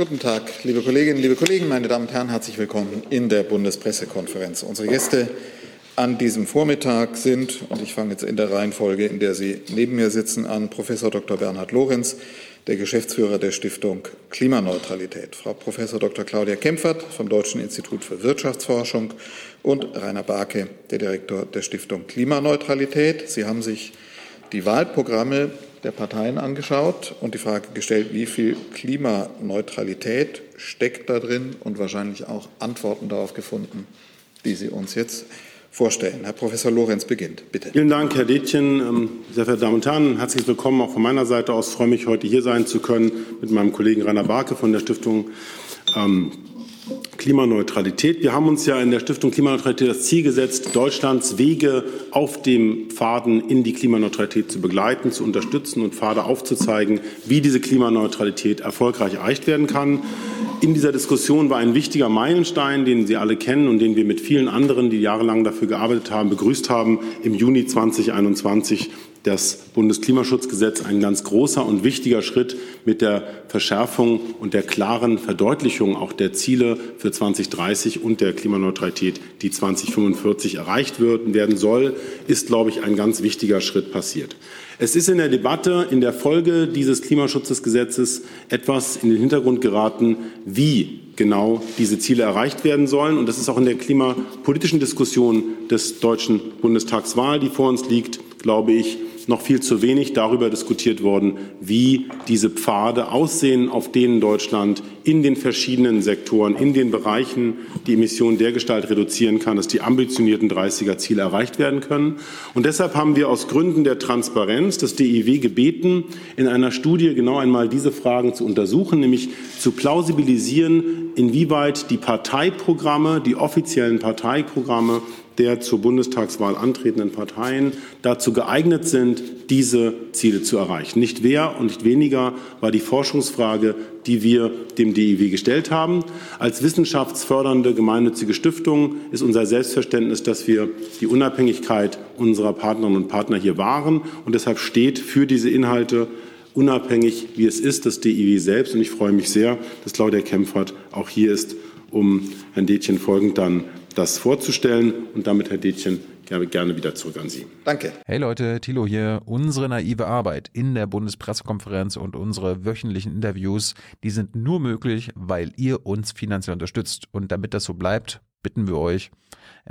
Guten Tag, liebe Kolleginnen, liebe Kollegen, meine Damen und Herren, herzlich willkommen in der Bundespressekonferenz. Unsere Gäste an diesem Vormittag sind, und ich fange jetzt in der Reihenfolge, in der Sie neben mir sitzen, an Professor Dr. Bernhard Lorenz, der Geschäftsführer der Stiftung Klimaneutralität, Frau Professor Dr. Claudia Kempfert vom Deutschen Institut für Wirtschaftsforschung und Rainer Barke, der Direktor der Stiftung Klimaneutralität. Sie haben sich die Wahlprogramme der Parteien angeschaut und die Frage gestellt, wie viel Klimaneutralität steckt da drin und wahrscheinlich auch Antworten darauf gefunden, die Sie uns jetzt vorstellen. Herr Professor Lorenz beginnt, bitte. Vielen Dank, Herr Detjen. Ähm, sehr verehrte Damen und Herren, herzlich willkommen auch von meiner Seite aus. Ich freue mich, heute hier sein zu können mit meinem Kollegen Rainer Barke von der Stiftung ähm, Klimaneutralität. Wir haben uns ja in der Stiftung Klimaneutralität das Ziel gesetzt, Deutschlands Wege auf dem Pfaden in die Klimaneutralität zu begleiten, zu unterstützen und Pfade aufzuzeigen, wie diese Klimaneutralität erfolgreich erreicht werden kann. In dieser Diskussion war ein wichtiger Meilenstein, den Sie alle kennen und den wir mit vielen anderen, die jahrelang dafür gearbeitet haben, begrüßt haben, im Juni 2021 das Bundesklimaschutzgesetz ein ganz großer und wichtiger Schritt mit der Verschärfung und der klaren Verdeutlichung auch der Ziele für 2030 und der Klimaneutralität, die 2045 erreicht werden soll, ist, glaube ich, ein ganz wichtiger Schritt passiert. Es ist in der Debatte in der Folge dieses Klimaschutzgesetzes etwas in den Hintergrund geraten, wie genau diese Ziele erreicht werden sollen. Und das ist auch in der klimapolitischen Diskussion des Deutschen Bundestagswahl, die vor uns liegt, glaube ich, noch viel zu wenig darüber diskutiert worden, wie diese Pfade aussehen, auf denen Deutschland in den verschiedenen Sektoren, in den Bereichen die Emissionen dergestalt reduzieren kann, dass die ambitionierten 30er-Ziele erreicht werden können. Und deshalb haben wir aus Gründen der Transparenz das DIW gebeten, in einer Studie genau einmal diese Fragen zu untersuchen, nämlich zu plausibilisieren, inwieweit die Parteiprogramme, die offiziellen Parteiprogramme der zur Bundestagswahl antretenden Parteien dazu geeignet sind, diese Ziele zu erreichen. Nicht wer und nicht weniger war die Forschungsfrage, die wir dem DIW gestellt haben. Als wissenschaftsfördernde gemeinnützige Stiftung ist unser Selbstverständnis, dass wir die Unabhängigkeit unserer Partnerinnen und Partner hier wahren. Und deshalb steht für diese Inhalte unabhängig, wie es ist, das DIW selbst. Und ich freue mich sehr, dass Claudia Kempfert auch hier ist, um Herrn Detjen folgend dann das vorzustellen. Und damit, Herr Detjen, gerne wieder zurück an Sie. Danke. Hey Leute, Thilo hier. Unsere naive Arbeit in der Bundespressekonferenz und unsere wöchentlichen Interviews, die sind nur möglich, weil ihr uns finanziell unterstützt. Und damit das so bleibt, bitten wir euch,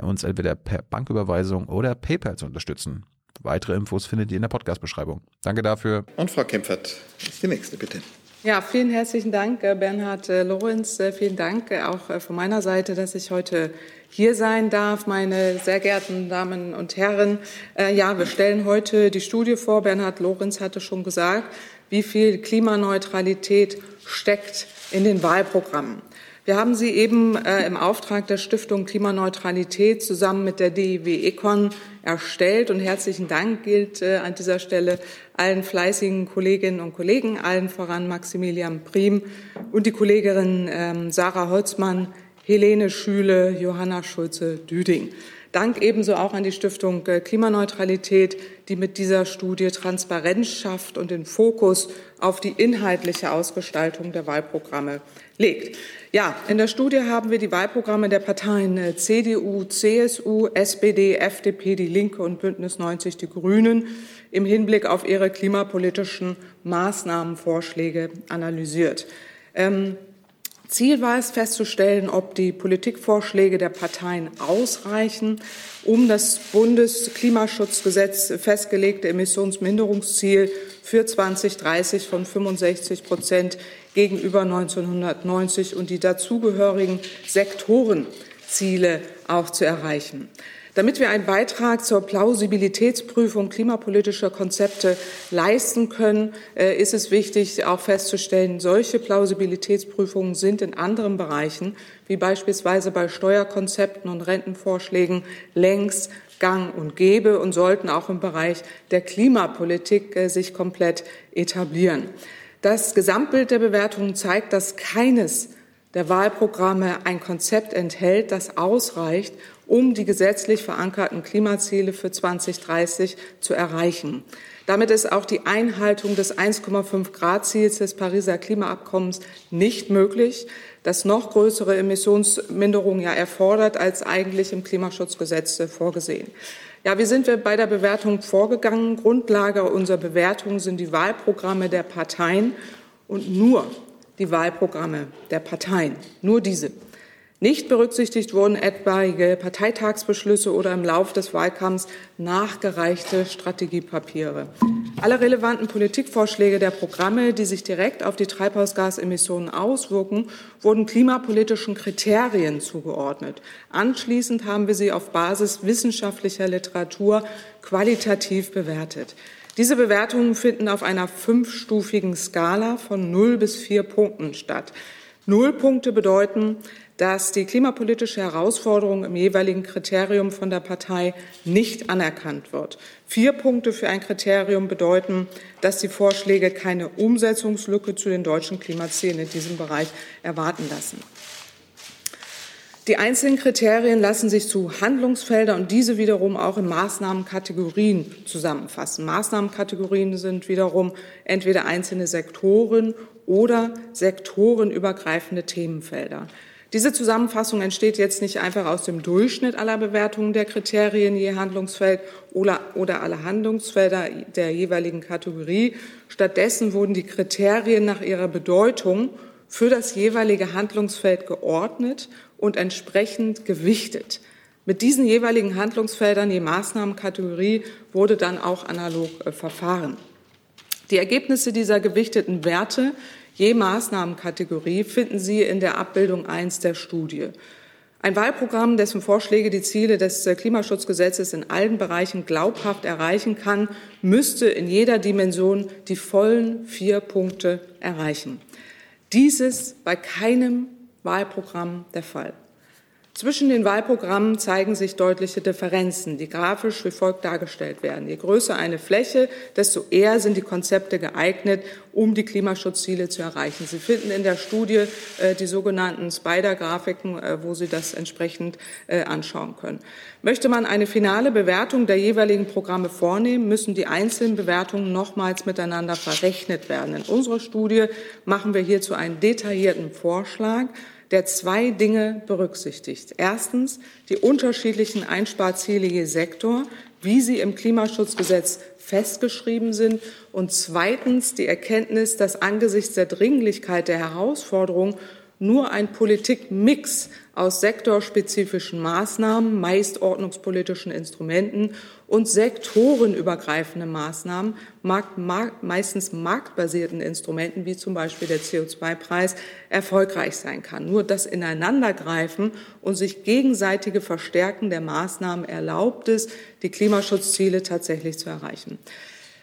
uns entweder per Banküberweisung oder PayPal zu unterstützen. Weitere Infos findet ihr in der Podcast-Beschreibung. Danke dafür. Und Frau Kempfert ist die nächste, bitte. Ja, vielen herzlichen Dank, äh, Bernhard äh, Lorenz. Äh, vielen Dank auch von meiner Seite, dass ich heute hier sein darf, meine sehr geehrten Damen und Herren. Ja, wir stellen heute die Studie vor. Bernhard Lorenz hatte schon gesagt, wie viel Klimaneutralität steckt in den Wahlprogrammen. Wir haben sie eben äh, im Auftrag der Stiftung Klimaneutralität zusammen mit der DIW Econ erstellt. Und herzlichen Dank gilt äh, an dieser Stelle allen fleißigen Kolleginnen und Kollegen, allen voran Maximilian Prim und die Kolleginnen äh, Sarah Holzmann, Helene Schüle, Johanna Schulze-Düding. Dank ebenso auch an die Stiftung äh, Klimaneutralität, die mit dieser Studie Transparenz schafft und den Fokus auf die inhaltliche Ausgestaltung der Wahlprogramme legt. Ja, in der Studie haben wir die Wahlprogramme der Parteien äh, CDU, CSU, SPD, FDP, Die Linke und Bündnis 90 Die Grünen im Hinblick auf ihre klimapolitischen Maßnahmenvorschläge analysiert. Ähm, Ziel war es festzustellen, ob die Politikvorschläge der Parteien ausreichen, um das Bundesklimaschutzgesetz festgelegte Emissionsminderungsziel für 2030 von 65 Prozent gegenüber 1990 und die dazugehörigen Sektorenziele auch zu erreichen. Damit wir einen Beitrag zur Plausibilitätsprüfung klimapolitischer Konzepte leisten können, äh, ist es wichtig, auch festzustellen, solche Plausibilitätsprüfungen sind in anderen Bereichen, wie beispielsweise bei Steuerkonzepten und Rentenvorschlägen, längst gang und gäbe und sollten auch im Bereich der Klimapolitik äh, sich komplett etablieren. Das Gesamtbild der Bewertungen zeigt, dass keines der Wahlprogramme ein Konzept enthält, das ausreicht, um die gesetzlich verankerten Klimaziele für 2030 zu erreichen. Damit ist auch die Einhaltung des 1,5 Grad Ziels des Pariser Klimaabkommens nicht möglich, das noch größere Emissionsminderungen ja erfordert als eigentlich im Klimaschutzgesetz vorgesehen. Ja, wie sind wir bei der Bewertung vorgegangen? Grundlage unserer Bewertung sind die Wahlprogramme der Parteien und nur die Wahlprogramme der Parteien, nur diese. Nicht berücksichtigt wurden etwaige Parteitagsbeschlüsse oder im Lauf des Wahlkampfs nachgereichte Strategiepapiere. Alle relevanten Politikvorschläge der Programme, die sich direkt auf die Treibhausgasemissionen auswirken, wurden klimapolitischen Kriterien zugeordnet. Anschließend haben wir sie auf Basis wissenschaftlicher Literatur qualitativ bewertet. Diese Bewertungen finden auf einer fünfstufigen Skala von 0 bis 4 Punkten statt. Null Punkte bedeuten, dass die klimapolitische Herausforderung im jeweiligen Kriterium von der Partei nicht anerkannt wird. Vier Punkte für ein Kriterium bedeuten, dass die Vorschläge keine Umsetzungslücke zu den deutschen Klimazielen in diesem Bereich erwarten lassen. Die einzelnen Kriterien lassen sich zu Handlungsfeldern und diese wiederum auch in Maßnahmenkategorien zusammenfassen. Maßnahmenkategorien sind wiederum entweder einzelne Sektoren oder sektorenübergreifende Themenfelder. Diese Zusammenfassung entsteht jetzt nicht einfach aus dem Durchschnitt aller Bewertungen der Kriterien je Handlungsfeld oder, oder aller Handlungsfelder der jeweiligen Kategorie. Stattdessen wurden die Kriterien nach ihrer Bedeutung für das jeweilige Handlungsfeld geordnet und entsprechend gewichtet. Mit diesen jeweiligen Handlungsfeldern je Maßnahmenkategorie wurde dann auch analog äh, verfahren. Die Ergebnisse dieser gewichteten Werte Je Maßnahmenkategorie finden Sie in der Abbildung 1 der Studie. Ein Wahlprogramm, dessen Vorschläge die Ziele des äh, Klimaschutzgesetzes in allen Bereichen glaubhaft erreichen kann, müsste in jeder Dimension die vollen vier Punkte erreichen. Dies ist bei keinem Wahlprogramm der Fall. Zwischen den Wahlprogrammen zeigen sich deutliche Differenzen, die grafisch wie folgt dargestellt werden. Je größer eine Fläche, desto eher sind die Konzepte geeignet, um die Klimaschutzziele zu erreichen. Sie finden in der Studie äh, die sogenannten Spider-Grafiken, äh, wo Sie das entsprechend äh, anschauen können. Möchte man eine finale Bewertung der jeweiligen Programme vornehmen, müssen die einzelnen Bewertungen nochmals miteinander verrechnet werden. In unserer Studie machen wir hierzu einen detaillierten Vorschlag der zwei Dinge berücksichtigt. Erstens die unterschiedlichen Einsparziele je Sektor, wie sie im Klimaschutzgesetz festgeschrieben sind. Und zweitens die Erkenntnis, dass angesichts der Dringlichkeit der Herausforderung nur ein Politikmix aus sektorspezifischen Maßnahmen, meist ordnungspolitischen Instrumenten und sektorenübergreifenden Maßnahmen, meistens marktbasierten Instrumenten wie zum Beispiel der CO2-Preis erfolgreich sein kann. Nur das Ineinandergreifen und sich gegenseitige Verstärken der Maßnahmen erlaubt es, die Klimaschutzziele tatsächlich zu erreichen.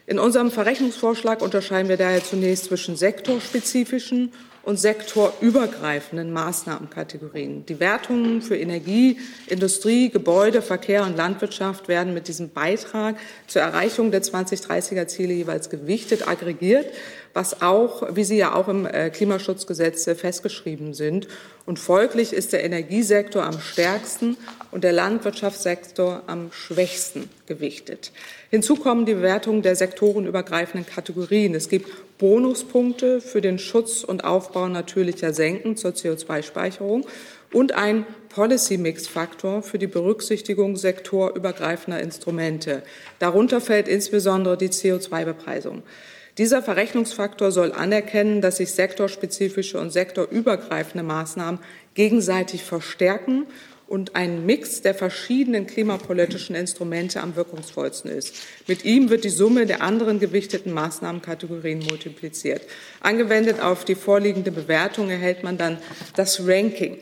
In unserem Verrechnungsvorschlag unterscheiden wir daher zunächst zwischen sektorspezifischen und sektorübergreifenden Maßnahmenkategorien. Die Wertungen für Energie, Industrie, Gebäude, Verkehr und Landwirtschaft werden mit diesem Beitrag zur Erreichung der 2030er Ziele jeweils gewichtet, aggregiert, was auch, wie sie ja auch im äh, Klimaschutzgesetz festgeschrieben sind. Und folglich ist der Energiesektor am stärksten und der Landwirtschaftssektor am schwächsten gewichtet. Hinzu kommen die Bewertungen der sektorenübergreifenden Kategorien. Es gibt Bonuspunkte für den Schutz und Aufbau natürlicher Senken zur CO2-Speicherung und ein Policy-Mix-Faktor für die Berücksichtigung sektorübergreifender Instrumente. Darunter fällt insbesondere die CO2-Bepreisung. Dieser Verrechnungsfaktor soll anerkennen, dass sich sektorspezifische und sektorübergreifende Maßnahmen gegenseitig verstärken und ein Mix der verschiedenen klimapolitischen Instrumente am wirkungsvollsten ist. Mit ihm wird die Summe der anderen gewichteten Maßnahmenkategorien multipliziert. Angewendet auf die vorliegende Bewertung erhält man dann das Ranking.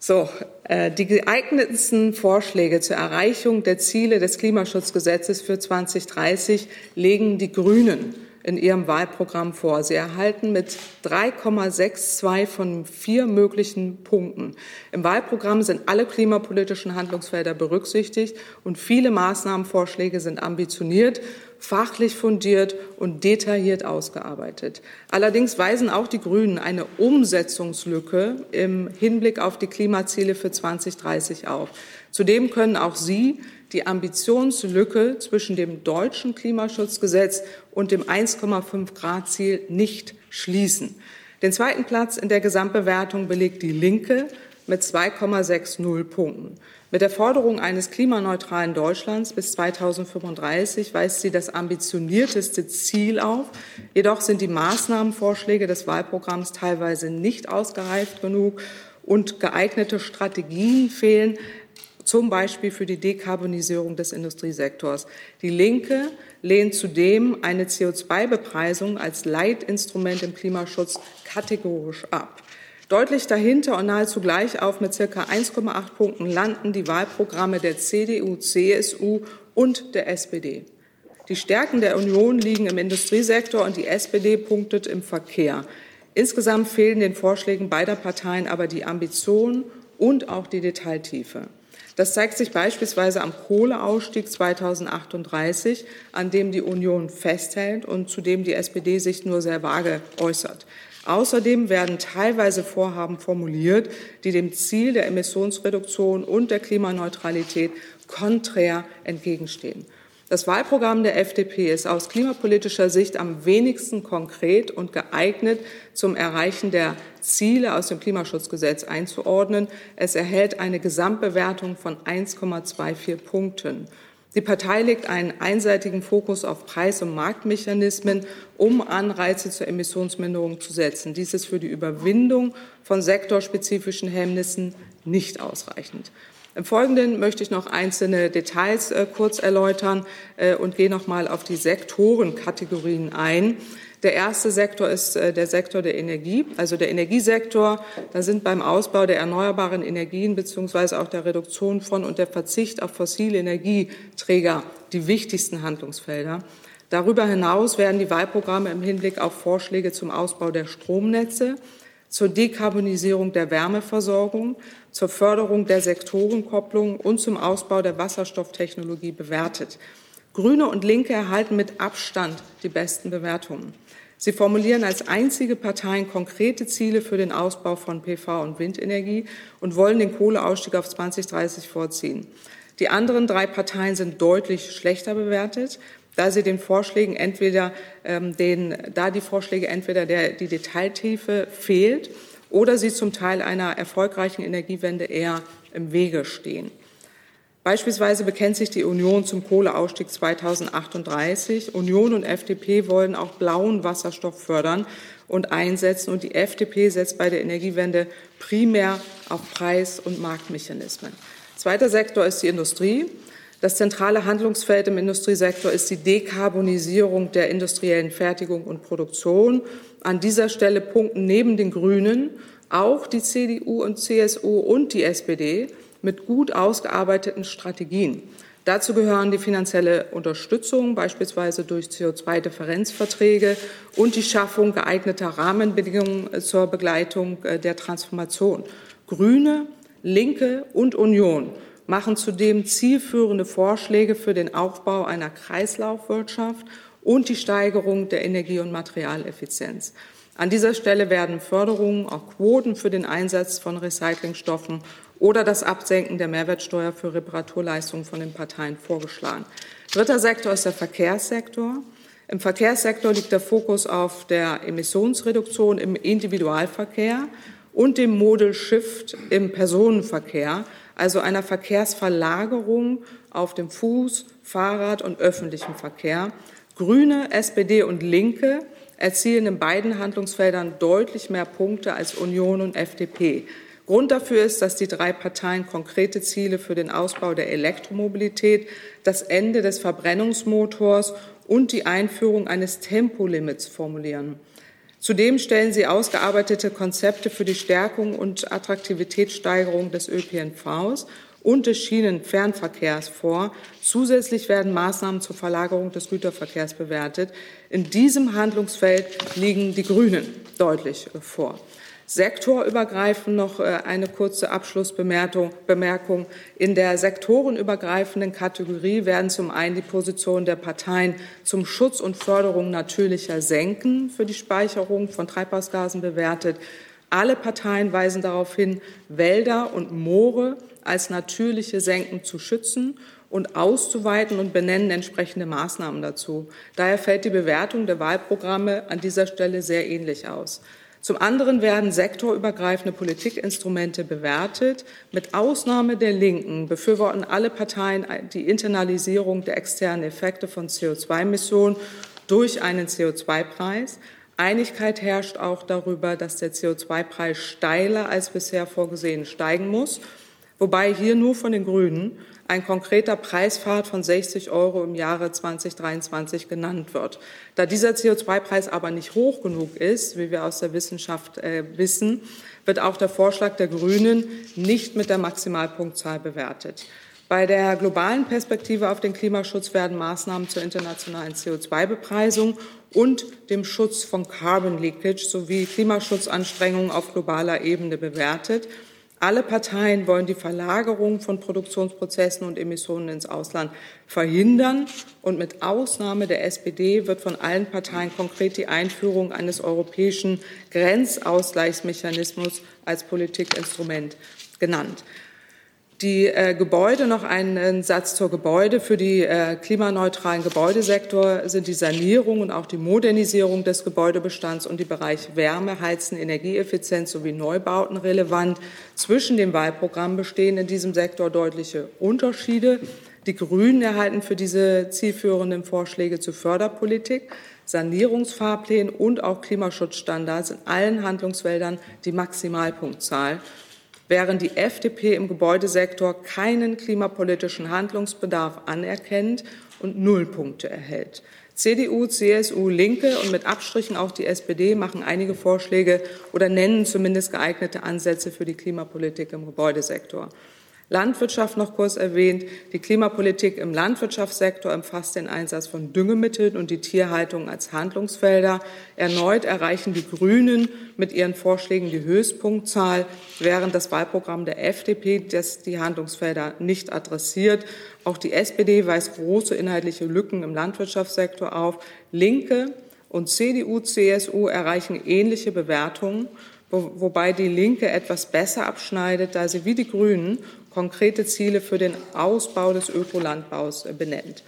So, äh, die geeignetsten Vorschläge zur Erreichung der Ziele des Klimaschutzgesetzes für 2030 legen die Grünen in ihrem Wahlprogramm vor. Sie erhalten mit 3,62 von vier möglichen Punkten. Im Wahlprogramm sind alle klimapolitischen Handlungsfelder berücksichtigt und viele Maßnahmenvorschläge sind ambitioniert, fachlich fundiert und detailliert ausgearbeitet. Allerdings weisen auch die Grünen eine Umsetzungslücke im Hinblick auf die Klimaziele für 2030 auf. Zudem können auch sie die Ambitionslücke zwischen dem deutschen Klimaschutzgesetz und dem 1,5 Grad Ziel nicht schließen. Den zweiten Platz in der Gesamtbewertung belegt die Linke mit 2,60 Punkten. Mit der Forderung eines klimaneutralen Deutschlands bis 2035 weist sie das ambitionierteste Ziel auf. Jedoch sind die Maßnahmenvorschläge des Wahlprogramms teilweise nicht ausgereift genug und geeignete Strategien fehlen, zum Beispiel für die Dekarbonisierung des Industriesektors. Die Linke lehnt zudem eine CO2-Bepreisung als Leitinstrument im Klimaschutz kategorisch ab. Deutlich dahinter und nahezu gleich auf mit circa 1,8 Punkten landen die Wahlprogramme der CDU, CSU und der SPD. Die Stärken der Union liegen im Industriesektor und die SPD punktet im Verkehr. Insgesamt fehlen den Vorschlägen beider Parteien aber die Ambition und auch die Detailtiefe. Das zeigt sich beispielsweise am Kohleausstieg 2038, an dem die Union festhält und zu dem die SPD sich nur sehr vage äußert. Außerdem werden teilweise Vorhaben formuliert, die dem Ziel der Emissionsreduktion und der Klimaneutralität konträr entgegenstehen. Das Wahlprogramm der FDP ist aus klimapolitischer Sicht am wenigsten konkret und geeignet, zum Erreichen der Ziele aus dem Klimaschutzgesetz einzuordnen. Es erhält eine Gesamtbewertung von 1,24 Punkten. Die Partei legt einen einseitigen Fokus auf Preis- und Marktmechanismen, um Anreize zur Emissionsminderung zu setzen. Dies ist für die Überwindung von sektorspezifischen Hemmnissen nicht ausreichend. Im Folgenden möchte ich noch einzelne Details äh, kurz erläutern äh, und gehe noch mal auf die Sektorenkategorien ein. Der erste Sektor ist äh, der Sektor der Energie, also der Energiesektor. Da sind beim Ausbau der erneuerbaren Energien beziehungsweise auch der Reduktion von und der Verzicht auf fossile Energieträger die wichtigsten Handlungsfelder. Darüber hinaus werden die Wahlprogramme im Hinblick auf Vorschläge zum Ausbau der Stromnetze, zur Dekarbonisierung der Wärmeversorgung, zur Förderung der Sektorenkopplung und zum Ausbau der Wasserstofftechnologie bewertet. Grüne und Linke erhalten mit Abstand die besten Bewertungen. Sie formulieren als einzige Parteien konkrete Ziele für den Ausbau von PV und Windenergie und wollen den Kohleausstieg auf 2030 vorziehen. Die anderen drei Parteien sind deutlich schlechter bewertet, da sie den Vorschlägen entweder ähm, den, da die Vorschläge entweder der, die Detailtiefe fehlt oder sie zum Teil einer erfolgreichen Energiewende eher im Wege stehen. Beispielsweise bekennt sich die Union zum Kohleausstieg 2038. Union und FDP wollen auch blauen Wasserstoff fördern und einsetzen. Und die FDP setzt bei der Energiewende primär auf Preis- und Marktmechanismen. Zweiter Sektor ist die Industrie. Das zentrale Handlungsfeld im Industriesektor ist die Dekarbonisierung der industriellen Fertigung und Produktion. An dieser Stelle punkten neben den Grünen auch die CDU und CSU und die SPD mit gut ausgearbeiteten Strategien. Dazu gehören die finanzielle Unterstützung, beispielsweise durch CO2-Differenzverträge und die Schaffung geeigneter Rahmenbedingungen zur Begleitung äh, der Transformation. Grüne, Linke und Union machen zudem zielführende Vorschläge für den Aufbau einer Kreislaufwirtschaft und die Steigerung der Energie- und Materialeffizienz. An dieser Stelle werden Förderungen, auch Quoten für den Einsatz von Recyclingstoffen oder das Absenken der Mehrwertsteuer für Reparaturleistungen von den Parteien vorgeschlagen. Dritter Sektor ist der Verkehrssektor. Im Verkehrssektor liegt der Fokus auf der Emissionsreduktion im Individualverkehr und dem Model Shift im Personenverkehr, also einer Verkehrsverlagerung auf dem Fuß, Fahrrad und öffentlichen Verkehr. Grüne, SPD und Linke erzielen in beiden Handlungsfeldern deutlich mehr Punkte als Union und FDP. Grund dafür ist, dass die drei Parteien konkrete Ziele für den Ausbau der Elektromobilität, das Ende des Verbrennungsmotors und die Einführung eines Tempolimits formulieren. Zudem stellen sie ausgearbeitete Konzepte für die Stärkung und Attraktivitätssteigerung des ÖPNVs und des Schienenfernverkehrs vor. Zusätzlich werden Maßnahmen zur Verlagerung des Güterverkehrs bewertet. In diesem Handlungsfeld liegen die Grünen deutlich vor. Sektorübergreifend noch äh, eine kurze Abschlussbemerkung. In der sektorenübergreifenden Kategorie werden zum einen die Positionen der Parteien zum Schutz und Förderung natürlicher Senken für die Speicherung von Treibhausgasen bewertet. Alle Parteien weisen darauf hin, Wälder und Moore als natürliche Senken zu schützen und auszuweiten und benennen entsprechende Maßnahmen dazu. Daher fällt die Bewertung der Wahlprogramme an dieser Stelle sehr ähnlich aus. Zum anderen werden sektorübergreifende Politikinstrumente bewertet. Mit Ausnahme der Linken befürworten alle Parteien die Internalisierung der externen Effekte von CO2-Emissionen durch einen CO2-Preis. Einigkeit herrscht auch darüber, dass der CO2-Preis steiler als bisher vorgesehen steigen muss, wobei hier nur von den Grünen ein konkreter Preispfad von 60 Euro im Jahre 2023 genannt wird. Da dieser CO2-Preis aber nicht hoch genug ist, wie wir aus der Wissenschaft äh, wissen, wird auch der Vorschlag der Grünen nicht mit der Maximalpunktzahl bewertet. Bei der globalen Perspektive auf den Klimaschutz werden Maßnahmen zur internationalen CO2-Bepreisung und dem Schutz von Carbon Leakage sowie Klimaschutzanstrengungen auf globaler Ebene bewertet. Alle Parteien wollen die Verlagerung von Produktionsprozessen und Emissionen ins Ausland verhindern. Und mit Ausnahme der SPD wird von allen Parteien konkret die Einführung eines europäischen Grenzausgleichsmechanismus als Politikinstrument genannt. Die äh, Gebäude, noch einen Satz zur Gebäude. Für die äh, klimaneutralen Gebäudesektor sind die Sanierung und auch die Modernisierung des Gebäudebestands und die Bereiche Wärme, Heizen, Energieeffizienz sowie Neubauten relevant. Zwischen dem Wahlprogramm bestehen in diesem Sektor deutliche Unterschiede. Die Grünen erhalten für diese zielführenden Vorschläge zur Förderpolitik, Sanierungsfahrplänen und auch Klimaschutzstandards in allen Handlungsfeldern die Maximalpunktzahl während die FDP im Gebäudesektor keinen klimapolitischen Handlungsbedarf anerkennt und Nullpunkte erhält. CDU, CSU, Linke und mit Abstrichen auch die SPD machen einige Vorschläge oder nennen zumindest geeignete Ansätze für die Klimapolitik im Gebäudesektor. Landwirtschaft noch kurz erwähnt. Die Klimapolitik im Landwirtschaftssektor umfasst den Einsatz von Düngemitteln und die Tierhaltung als Handlungsfelder. Erneut erreichen die Grünen mit ihren Vorschlägen die Höchstpunktzahl, während das Wahlprogramm der FDP das die Handlungsfelder nicht adressiert. Auch die SPD weist große inhaltliche Lücken im Landwirtschaftssektor auf. Linke und CDU, CSU erreichen ähnliche Bewertungen wobei die Linke etwas besser abschneidet, da sie wie die Grünen konkrete Ziele für den Ausbau des Ökolandbaus benennt.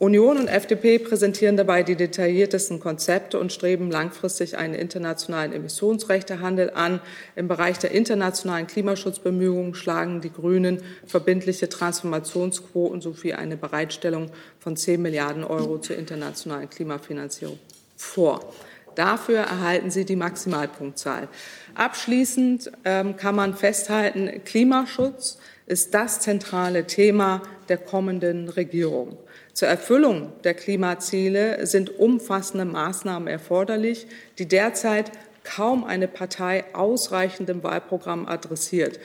Union und FDP präsentieren dabei die detailliertesten Konzepte und streben langfristig einen internationalen Emissionsrechtehandel an. Im Bereich der internationalen Klimaschutzbemühungen schlagen die Grünen verbindliche Transformationsquoten sowie eine Bereitstellung von 10 Milliarden Euro zur internationalen Klimafinanzierung vor. Dafür erhalten sie die Maximalpunktzahl. Abschließend ähm, kann man festhalten, Klimaschutz ist das zentrale Thema der kommenden Regierung. Zur Erfüllung der Klimaziele sind umfassende Maßnahmen erforderlich, die derzeit kaum eine Partei ausreichend im Wahlprogramm adressiert.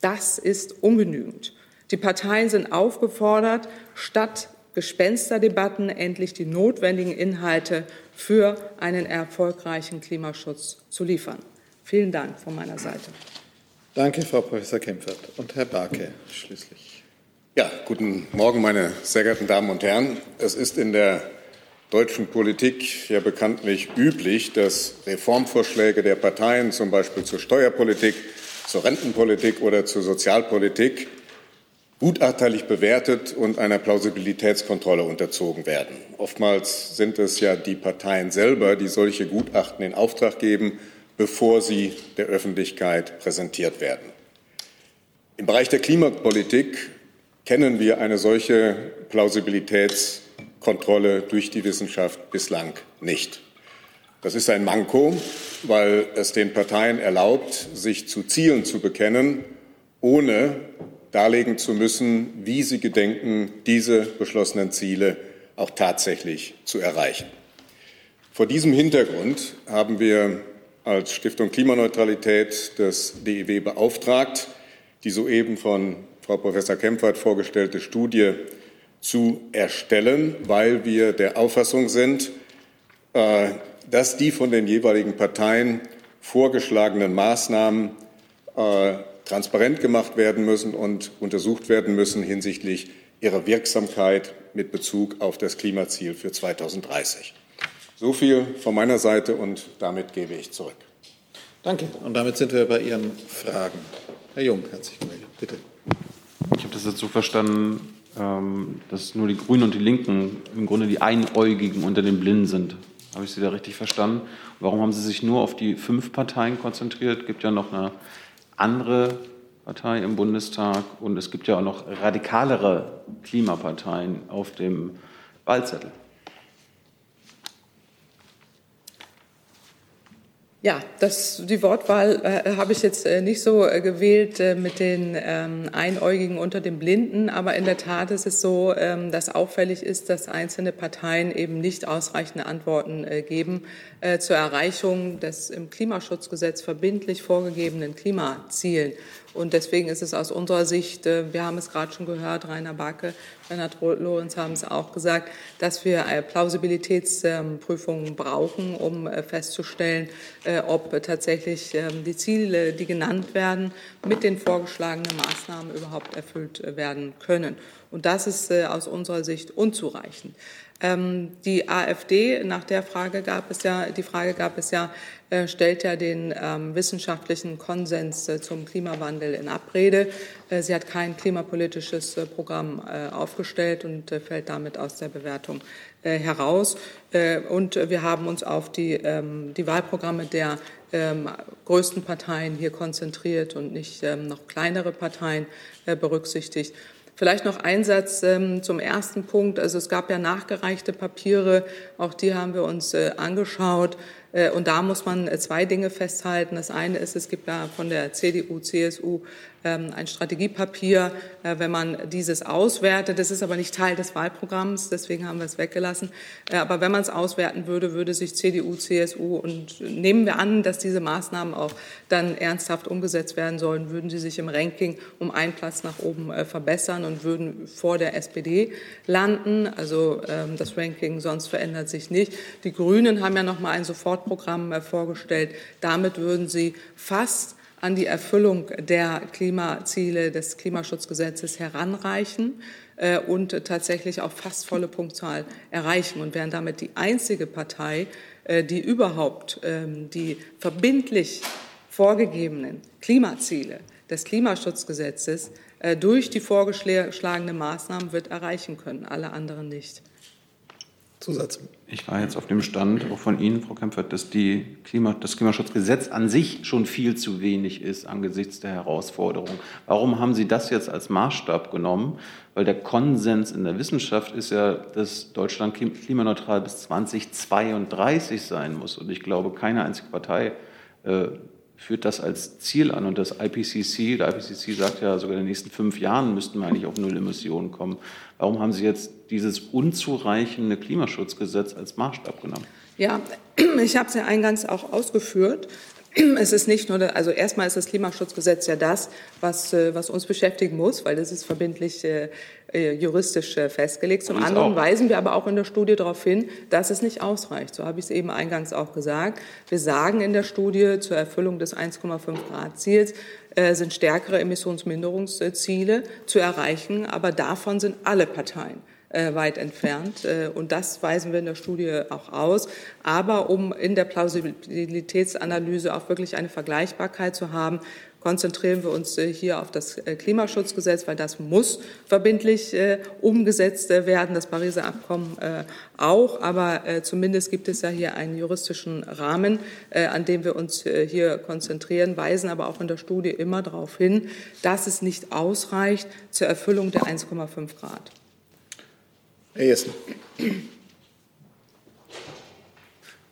Das ist ungenügend. Die Parteien sind aufgefordert, statt Gespensterdebatten endlich die notwendigen Inhalte für einen erfolgreichen Klimaschutz zu liefern. Vielen Dank von meiner Seite. Danke, Frau Professor Kempfert. Und Herr Barke schließlich. Ja, guten Morgen, meine sehr geehrten Damen und Herren. Es ist in der deutschen Politik ja bekanntlich üblich, dass Reformvorschläge der Parteien, zum Beispiel zur Steuerpolitik, zur Rentenpolitik oder zur Sozialpolitik, gutachterlich bewertet und einer Plausibilitätskontrolle unterzogen werden. Oftmals sind es ja die Parteien selber, die solche Gutachten in Auftrag geben, bevor sie der Öffentlichkeit präsentiert werden. Im Bereich der Klimapolitik kennen wir eine solche Plausibilitätskontrolle durch die Wissenschaft bislang nicht. Das ist ein Manko, weil es den Parteien erlaubt, sich zu Zielen zu bekennen, ohne darlegen zu müssen, wie sie gedenken, diese beschlossenen Ziele auch tatsächlich zu erreichen. Vor diesem Hintergrund haben wir als Stiftung Klimaneutralität das DIW beauftragt, die soeben von Frau Professor Kempfert vorgestellte Studie zu erstellen, weil wir der Auffassung sind, äh, dass die von den jeweiligen Parteien vorgeschlagenen Maßnahmen äh, transparent gemacht werden müssen und untersucht werden müssen hinsichtlich ihrer Wirksamkeit mit Bezug auf das Klimaziel für 2030. So viel von meiner Seite und damit gebe ich zurück. Danke. Und damit sind wir bei Ihren Fragen. Herr Jung hat sich gemeldet. Bitte. Ich habe das jetzt so verstanden, ähm, dass nur die Grünen und die Linken im Grunde die Einäugigen unter den Blinden sind. Habe ich Sie da richtig verstanden? Warum haben Sie sich nur auf die fünf Parteien konzentriert? Es gibt ja noch eine andere Partei im Bundestag und es gibt ja auch noch radikalere Klimaparteien auf dem Wahlzettel. Ja, das, die Wortwahl äh, habe ich jetzt äh, nicht so äh, gewählt äh, mit den ähm, Einäugigen unter den Blinden, aber in der Tat ist es so, ähm, dass auffällig ist, dass einzelne Parteien eben nicht ausreichende Antworten äh, geben äh, zur Erreichung des im Klimaschutzgesetz verbindlich vorgegebenen Klimazielen. Und deswegen ist es aus unserer Sicht, wir haben es gerade schon gehört, Rainer Backe, Bernhard Lorenz haben es auch gesagt, dass wir äh, Plausibilitätsprüfungen brauchen, um äh, festzustellen, ob tatsächlich ähm, die Ziele, die genannt werden, mit den vorgeschlagenen Maßnahmen überhaupt erfüllt werden können. Und das ist aus unserer Sicht unzureichend. Ähm, die AfD, nach der Frage gab es ja, die Frage gab es ja, äh, stellt ja den ähm, wissenschaftlichen Konsens äh, zum Klimawandel in Abrede. Äh, sie hat kein klimapolitisches Programm aufgestellt und fällt damit aus der Bewertung heraus. und wir haben uns auf die, ähm, die Wahlprogramme der größten Parteien hier konzentriert und nicht noch kleinere Parteien berücksichtigt. Vielleicht noch ein Satz ähm, zum ersten Punkt. Also es gab ja nachgereichte Papiere, auch die haben wir uns äh, angeschaut. Äh, und da muss man äh, zwei Dinge festhalten. Das eine ist, es gibt ja von der CDU, CSU ein Strategiepapier, äh, wenn man dieses auswertet. Das ist aber nicht Teil des Wahlprogramms, deswegen haben wir es weggelassen. Aber wenn man es auswerten würde, würde sich CDU, CSU und nehmen wir an, dass diese Maßnahmen auch dann ernsthaft umgesetzt werden sollen, würden sie sich im Ranking um einen Platz nach oben verbessern und würden vor der SPD landen. Also ähm, das Ranking sonst verändert sich nicht. Die Grünen haben ja noch mal ein Sofortprogramm vorgestellt. Damit würden sie fast an die Erfüllung der Klimaziele des Klimaschutzgesetzes heranreichen äh, und tatsächlich auch fast volle Punktzahl erreichen und wären damit die einzige Partei, äh, die überhaupt ähm, die verbindlich vorgegebenen Klimaziele des Klimaschutzgesetzes äh, durch die vorgeschlagenen Maßnahmen wird erreichen können, alle anderen nicht. Zusatz. Ich war jetzt auf dem Stand, auch von Ihnen, Frau Kempfert, dass Klima, das Klimaschutzgesetz an sich schon viel zu wenig ist angesichts der Herausforderung. Warum haben Sie das jetzt als Maßstab genommen? Weil der Konsens in der Wissenschaft ist ja, dass Deutschland klimaneutral bis 2032 sein muss. Und ich glaube, keine einzige Partei äh, führt das als Ziel an. Und das IPCC, der IPCC sagt ja, sogar in den nächsten fünf Jahren müssten wir eigentlich auf Null Emissionen kommen. Warum haben Sie jetzt dieses unzureichende Klimaschutzgesetz als Maßstab genommen? Ja, ich habe es ja eingangs auch ausgeführt. Es ist nicht nur, also erstmal ist das Klimaschutzgesetz ja das, was, äh, was uns beschäftigen muss, weil das ist verbindlich äh, äh juristisch äh, festgelegt. Zum anderen auch. weisen wir aber auch in der Studie darauf hin, dass es nicht ausreicht. So habe ich es eben eingangs auch gesagt. Wir sagen in der Studie zur Erfüllung des 1,5 Grad Ziels äh, sind stärkere Emissionsminderungsziele zu erreichen, aber davon sind alle Parteien äh, weit entfernt. Äh, und das weisen wir in der Studie auch aus. Aber um in der Plausibilitätsanalyse auch wirklich eine Vergleichbarkeit zu haben, konzentrieren wir uns äh, hier auf das Klimaschutzgesetz, weil das muss verbindlich umgesetzt werden, das Pariser Abkommen auch. Aber zumindest gibt es ja hier einen juristischen Rahmen, an dem wir uns hier konzentrieren, weisen aber auch in der Studie immer darauf hin, dass es nicht ausreicht zur Erfüllung der 1,5 Grad. Herr Jessen.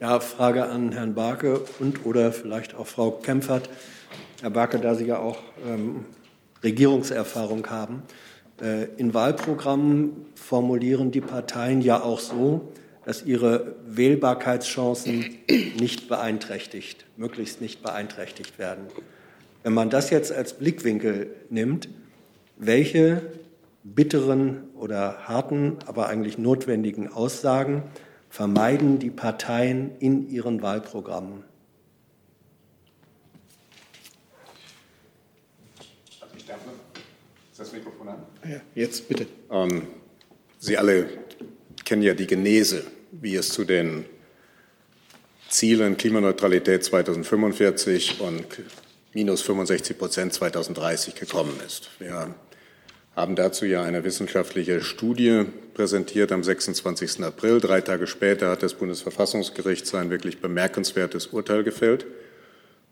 Ja, Frage an Herrn Barke und oder vielleicht auch Frau Kempfert. Herr Barke, da Sie ja auch ähm, Regierungserfahrung haben, äh, in Wahlprogrammen formulieren die Parteien ja auch so, dass ihre Wählbarkeitschancen nicht beeinträchtigt, möglichst nicht beeinträchtigt werden. Wenn man das jetzt als Blickwinkel nimmt, welche bitteren oder harten, aber eigentlich notwendigen Aussagen vermeiden die Parteien in ihren Wahlprogrammen. Ist das Mikrofon an? Ja, jetzt bitte. Ähm, Sie alle kennen ja die Genese, wie es zu den Zielen Klimaneutralität 2045 und minus 65 Prozent 2030 gekommen ist. Wir haben dazu ja eine wissenschaftliche Studie präsentiert am 26. April. Drei Tage später hat das Bundesverfassungsgericht sein wirklich bemerkenswertes Urteil gefällt.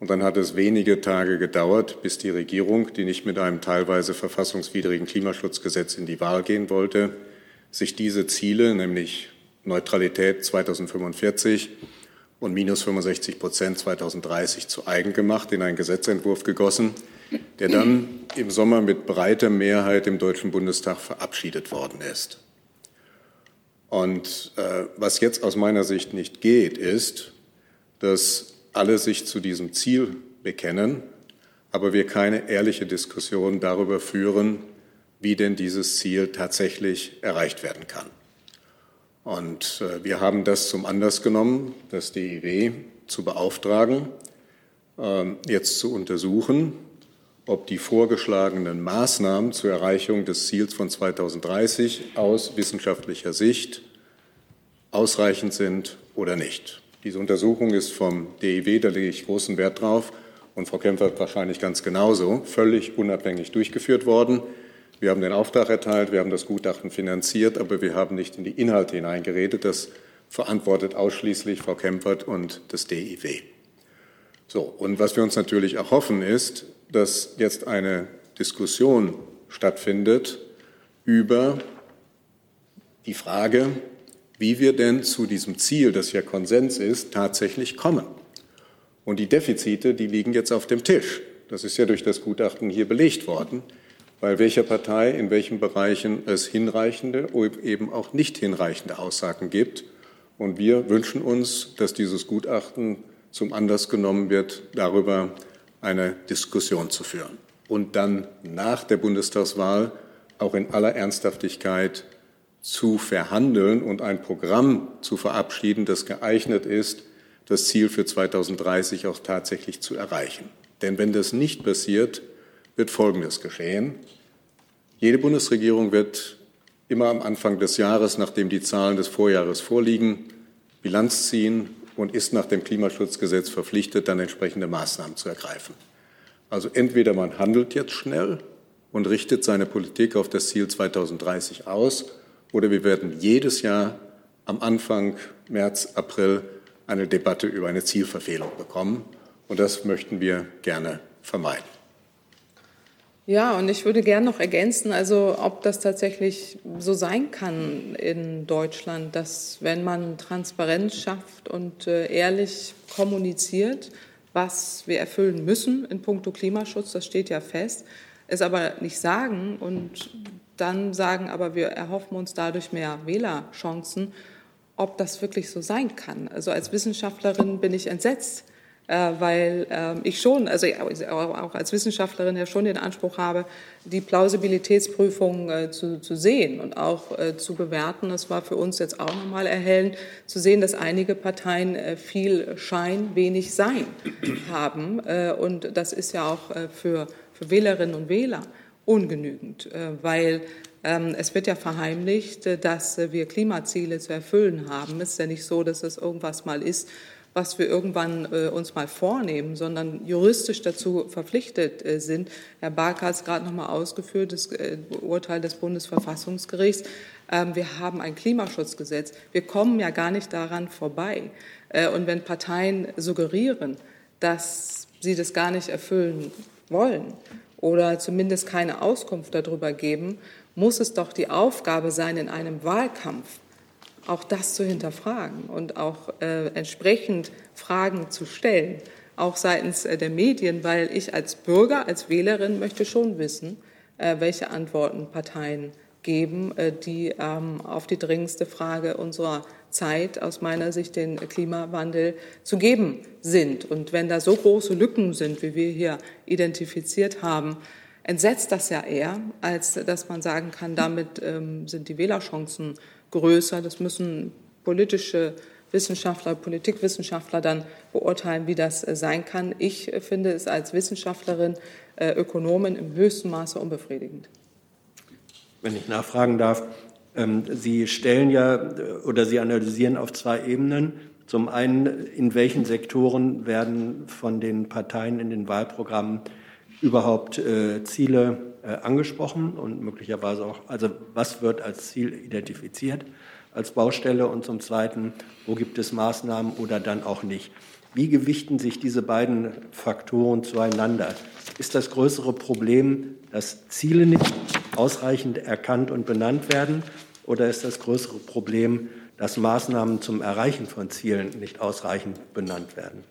Und dann hat es wenige Tage gedauert, bis die Regierung, die nicht mit einem teilweise verfassungswidrigen Klimaschutzgesetz in die Wahl gehen wollte, sich diese Ziele, nämlich Neutralität 2045 und minus 65 Prozent 2030 zu eigen gemacht, in einen Gesetzentwurf gegossen, der dann im Sommer mit breiter Mehrheit im Deutschen Bundestag verabschiedet worden ist. Und äh, was jetzt aus meiner Sicht nicht geht, ist, dass alle sich zu diesem Ziel bekennen, aber wir keine ehrliche Diskussion darüber führen, wie denn dieses Ziel tatsächlich erreicht werden kann. Und äh, wir haben das zum Anlass genommen, das DIW zu beauftragen, äh, jetzt zu untersuchen, ob die vorgeschlagenen Maßnahmen zur Erreichung des Ziels von 2030 aus wissenschaftlicher Sicht ausreichend sind oder nicht. Diese Untersuchung ist vom DIW, da lege ich großen Wert drauf, und Frau Kempfert wahrscheinlich ganz genauso, völlig unabhängig durchgeführt worden. Wir haben den Auftrag erteilt, wir haben das Gutachten finanziert, aber wir haben nicht in die Inhalte hineingeredet. Das verantwortet ausschließlich Frau Kempfert und das DIW. So, und was wir uns natürlich erhoffen, ist, dass jetzt eine Diskussion stattfindet über die Frage, wie wir denn zu diesem Ziel, das ja Konsens ist, tatsächlich kommen. Und die Defizite, die liegen jetzt auf dem Tisch. Das ist ja durch das Gutachten hier belegt worden, weil welcher Partei in welchen Bereichen es hinreichende oder eben auch nicht hinreichende Aussagen gibt. Und wir wünschen uns, dass dieses Gutachten zum Anlass genommen wird, darüber eine Diskussion zu führen und dann nach der Bundestagswahl auch in aller Ernsthaftigkeit zu verhandeln und ein Programm zu verabschieden, das geeignet ist, das Ziel für 2030 auch tatsächlich zu erreichen. Denn wenn das nicht passiert, wird Folgendes geschehen. Jede Bundesregierung wird immer am Anfang des Jahres, nachdem die Zahlen des Vorjahres vorliegen, Bilanz ziehen und ist nach dem Klimaschutzgesetz verpflichtet, dann entsprechende Maßnahmen zu ergreifen. Also entweder man handelt jetzt schnell und richtet seine Politik auf das Ziel 2030 aus, oder wir werden jedes Jahr am Anfang März, April eine Debatte über eine Zielverfehlung bekommen. Und das möchten wir gerne vermeiden. Ja, und ich würde gerne noch ergänzen, also ob das tatsächlich so sein kann in Deutschland, dass wenn man Transparenz schafft und äh, ehrlich kommuniziert, was wir erfüllen müssen in puncto Klimaschutz, das steht ja fest, es aber nicht sagen und dann sagen, aber wir erhoffen uns dadurch mehr Wählerchancen, ob das wirklich so sein kann. Also als Wissenschaftlerin bin ich entsetzt weil ähm, ich schon, also auch als Wissenschaftlerin ja schon den Anspruch habe, die Plausibilitätsprüfung äh, zu, zu sehen und auch äh, zu bewerten. Das war für uns jetzt auch nochmal erhellend, zu sehen, dass einige Parteien viel Schein, wenig Sein haben. Und das ist ja auch für, für Wählerinnen und Wähler ungenügend, weil ähm, es wird ja verheimlicht, dass wir Klimaziele zu erfüllen haben. Es ist ja nicht so, dass es irgendwas mal ist, was wir irgendwann äh, uns mal vornehmen, sondern juristisch dazu verpflichtet äh, sind. Herr Barker hat es gerade noch mal ausgeführt, das äh, Urteil des Bundesverfassungsgerichts. Ähm, wir haben ein Klimaschutzgesetz. Wir kommen ja gar nicht daran vorbei. Äh, und wenn Parteien suggerieren, dass sie das gar nicht erfüllen wollen oder zumindest keine Auskunft darüber geben, muss es doch die Aufgabe sein, in einem Wahlkampf auch das zu hinterfragen und auch äh, entsprechend Fragen zu stellen, auch seitens äh, der Medien, weil ich als Bürger, als Wählerin möchte schon wissen, äh, welche Antworten Parteien geben, äh, die ähm, auf die dringendste Frage unserer Zeit aus meiner Sicht den Klimawandel zu geben sind. Und wenn da so große Lücken sind, wie wir hier identifiziert haben, entsetzt das ja eher, als dass man sagen kann, damit ähm, sind die Wählerchancen größer. Das müssen politische Wissenschaftler, Politikwissenschaftler dann beurteilen, wie das äh, sein kann. Ich äh, finde es als Wissenschaftlerin, äh, Ökonomin im höchsten Maße unbefriedigend. Wenn ich nachfragen darf, ähm, Sie stellen ja oder Sie analysieren auf zwei Ebenen. Zum einen, in welchen Sektoren werden von den Parteien in den Wahlprogrammen überhaupt Ziele angesprochen und möglicherweise auch, also was wird als Ziel identifiziert als Baustelle und zum Zweiten, wo gibt es Maßnahmen oder dann auch nicht. Wie gewichten sich diese beiden Faktoren zueinander? Ist das größere Problem, dass Ziele nicht ausreichend erkannt und benannt werden? Oder ist das größere Problem, dass Maßnahmen zum Erreichen von Zielen nicht ausreichend benannt werden?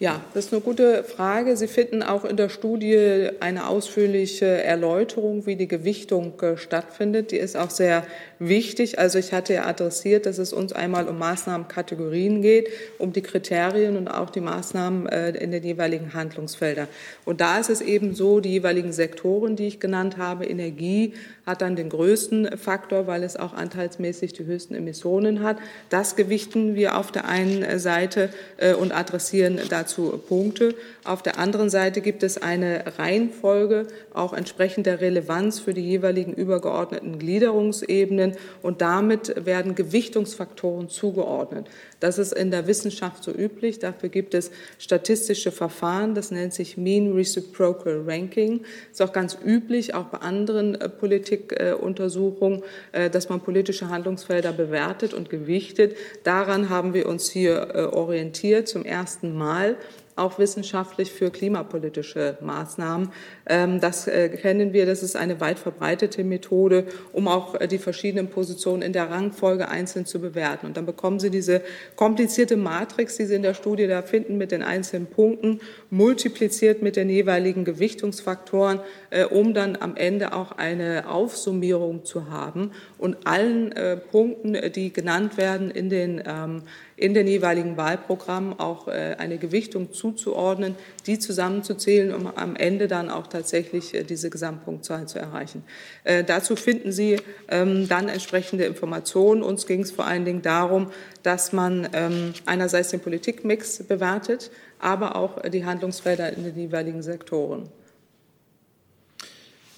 Ja, das ist eine gute Frage. Sie finden auch in der Studie eine ausführliche Erläuterung, wie die Gewichtung äh, stattfindet. Die ist auch sehr wichtig. Also ich hatte ja adressiert, dass es uns einmal um Maßnahmenkategorien geht, um die Kriterien und auch die Maßnahmen äh, in den jeweiligen Handlungsfeldern. Und da ist es eben so, die jeweiligen Sektoren, die ich genannt habe, Energie hat dann den größten Faktor, weil es auch anteilsmäßig die höchsten Emissionen hat. Das gewichten wir auf der einen Seite äh, und adressieren dazu dazu Punkte. Auf der anderen Seite gibt es eine Reihenfolge, auch entsprechend der Relevanz für die jeweiligen übergeordneten Gliederungsebenen und damit werden Gewichtungsfaktoren zugeordnet. Das ist in der Wissenschaft so üblich. Dafür gibt es statistische Verfahren. Das nennt sich Mean Reciprocal Ranking. Ist auch ganz üblich, auch bei anderen äh, Politikuntersuchungen, äh, dass man politische Handlungsfelder bewertet und gewichtet. Daran haben wir uns hier äh, orientiert zum ersten Mal auch wissenschaftlich für klimapolitische Maßnahmen. Ähm, das äh, kennen wir, das ist eine weit verbreitete Methode, um auch äh, die verschiedenen Positionen in der Rangfolge einzeln zu bewerten. Und dann bekommen Sie diese komplizierte Matrix, die Sie in der Studie da finden, mit den einzelnen Punkten, multipliziert mit den jeweiligen Gewichtungsfaktoren, äh, um dann am Ende auch eine Aufsummierung zu haben und allen Punkten, die genannt werden in den ähm, in den jeweiligen Wahlprogrammen auch äh, eine Gewichtung zuzuordnen, die zusammenzuzählen, um am Ende dann auch tatsächlich äh, diese Gesamtpunktzahl zu erreichen. Äh, dazu finden Sie ähm, dann entsprechende Informationen. Uns ging es vor allen Dingen darum, dass man ähm, einerseits den Politikmix bewertet, aber auch die Handlungsfelder in den jeweiligen Sektoren.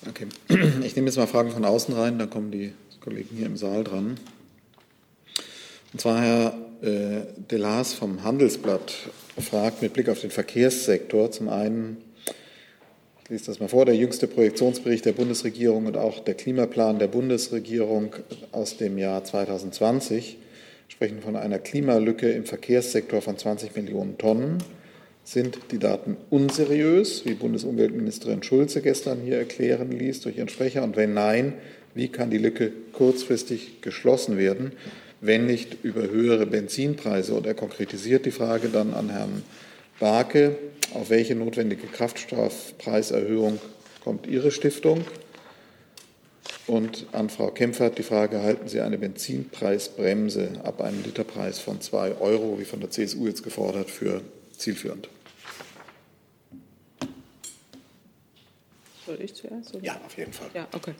Okay. Ich nehme jetzt mal Fragen von außen rein, dann kommen die Kollegen hier im Saal dran. Und zwar Herr äh, Delas vom Handelsblatt fragt mit Blick auf den Verkehrssektor zum einen, ich lese das mal vor, der jüngste Projektionsbericht der Bundesregierung und auch der Klimaplan der Bundesregierung aus dem Jahr 2020 sprechen von einer Klimalücke im Verkehrssektor von 20 Millionen Tonnen. Sind die Daten unseriös, wie Bundesumweltministerin Schulze gestern hier erklären ließ durch ihren Sprecher? Und wenn nein, wie kann die Lücke kurzfristig geschlossen werden? Wenn nicht über höhere Benzinpreise. Und er konkretisiert die Frage dann an Herrn Barke, auf welche notwendige Kraftstoffpreiserhöhung kommt Ihre Stiftung? Und an Frau Kempfert die Frage, halten Sie eine Benzinpreisbremse ab einem Literpreis von 2 Euro, wie von der CSU jetzt gefordert, für zielführend? Soll ich zuerst? Oder? Ja, auf jeden Fall. Ja, okay.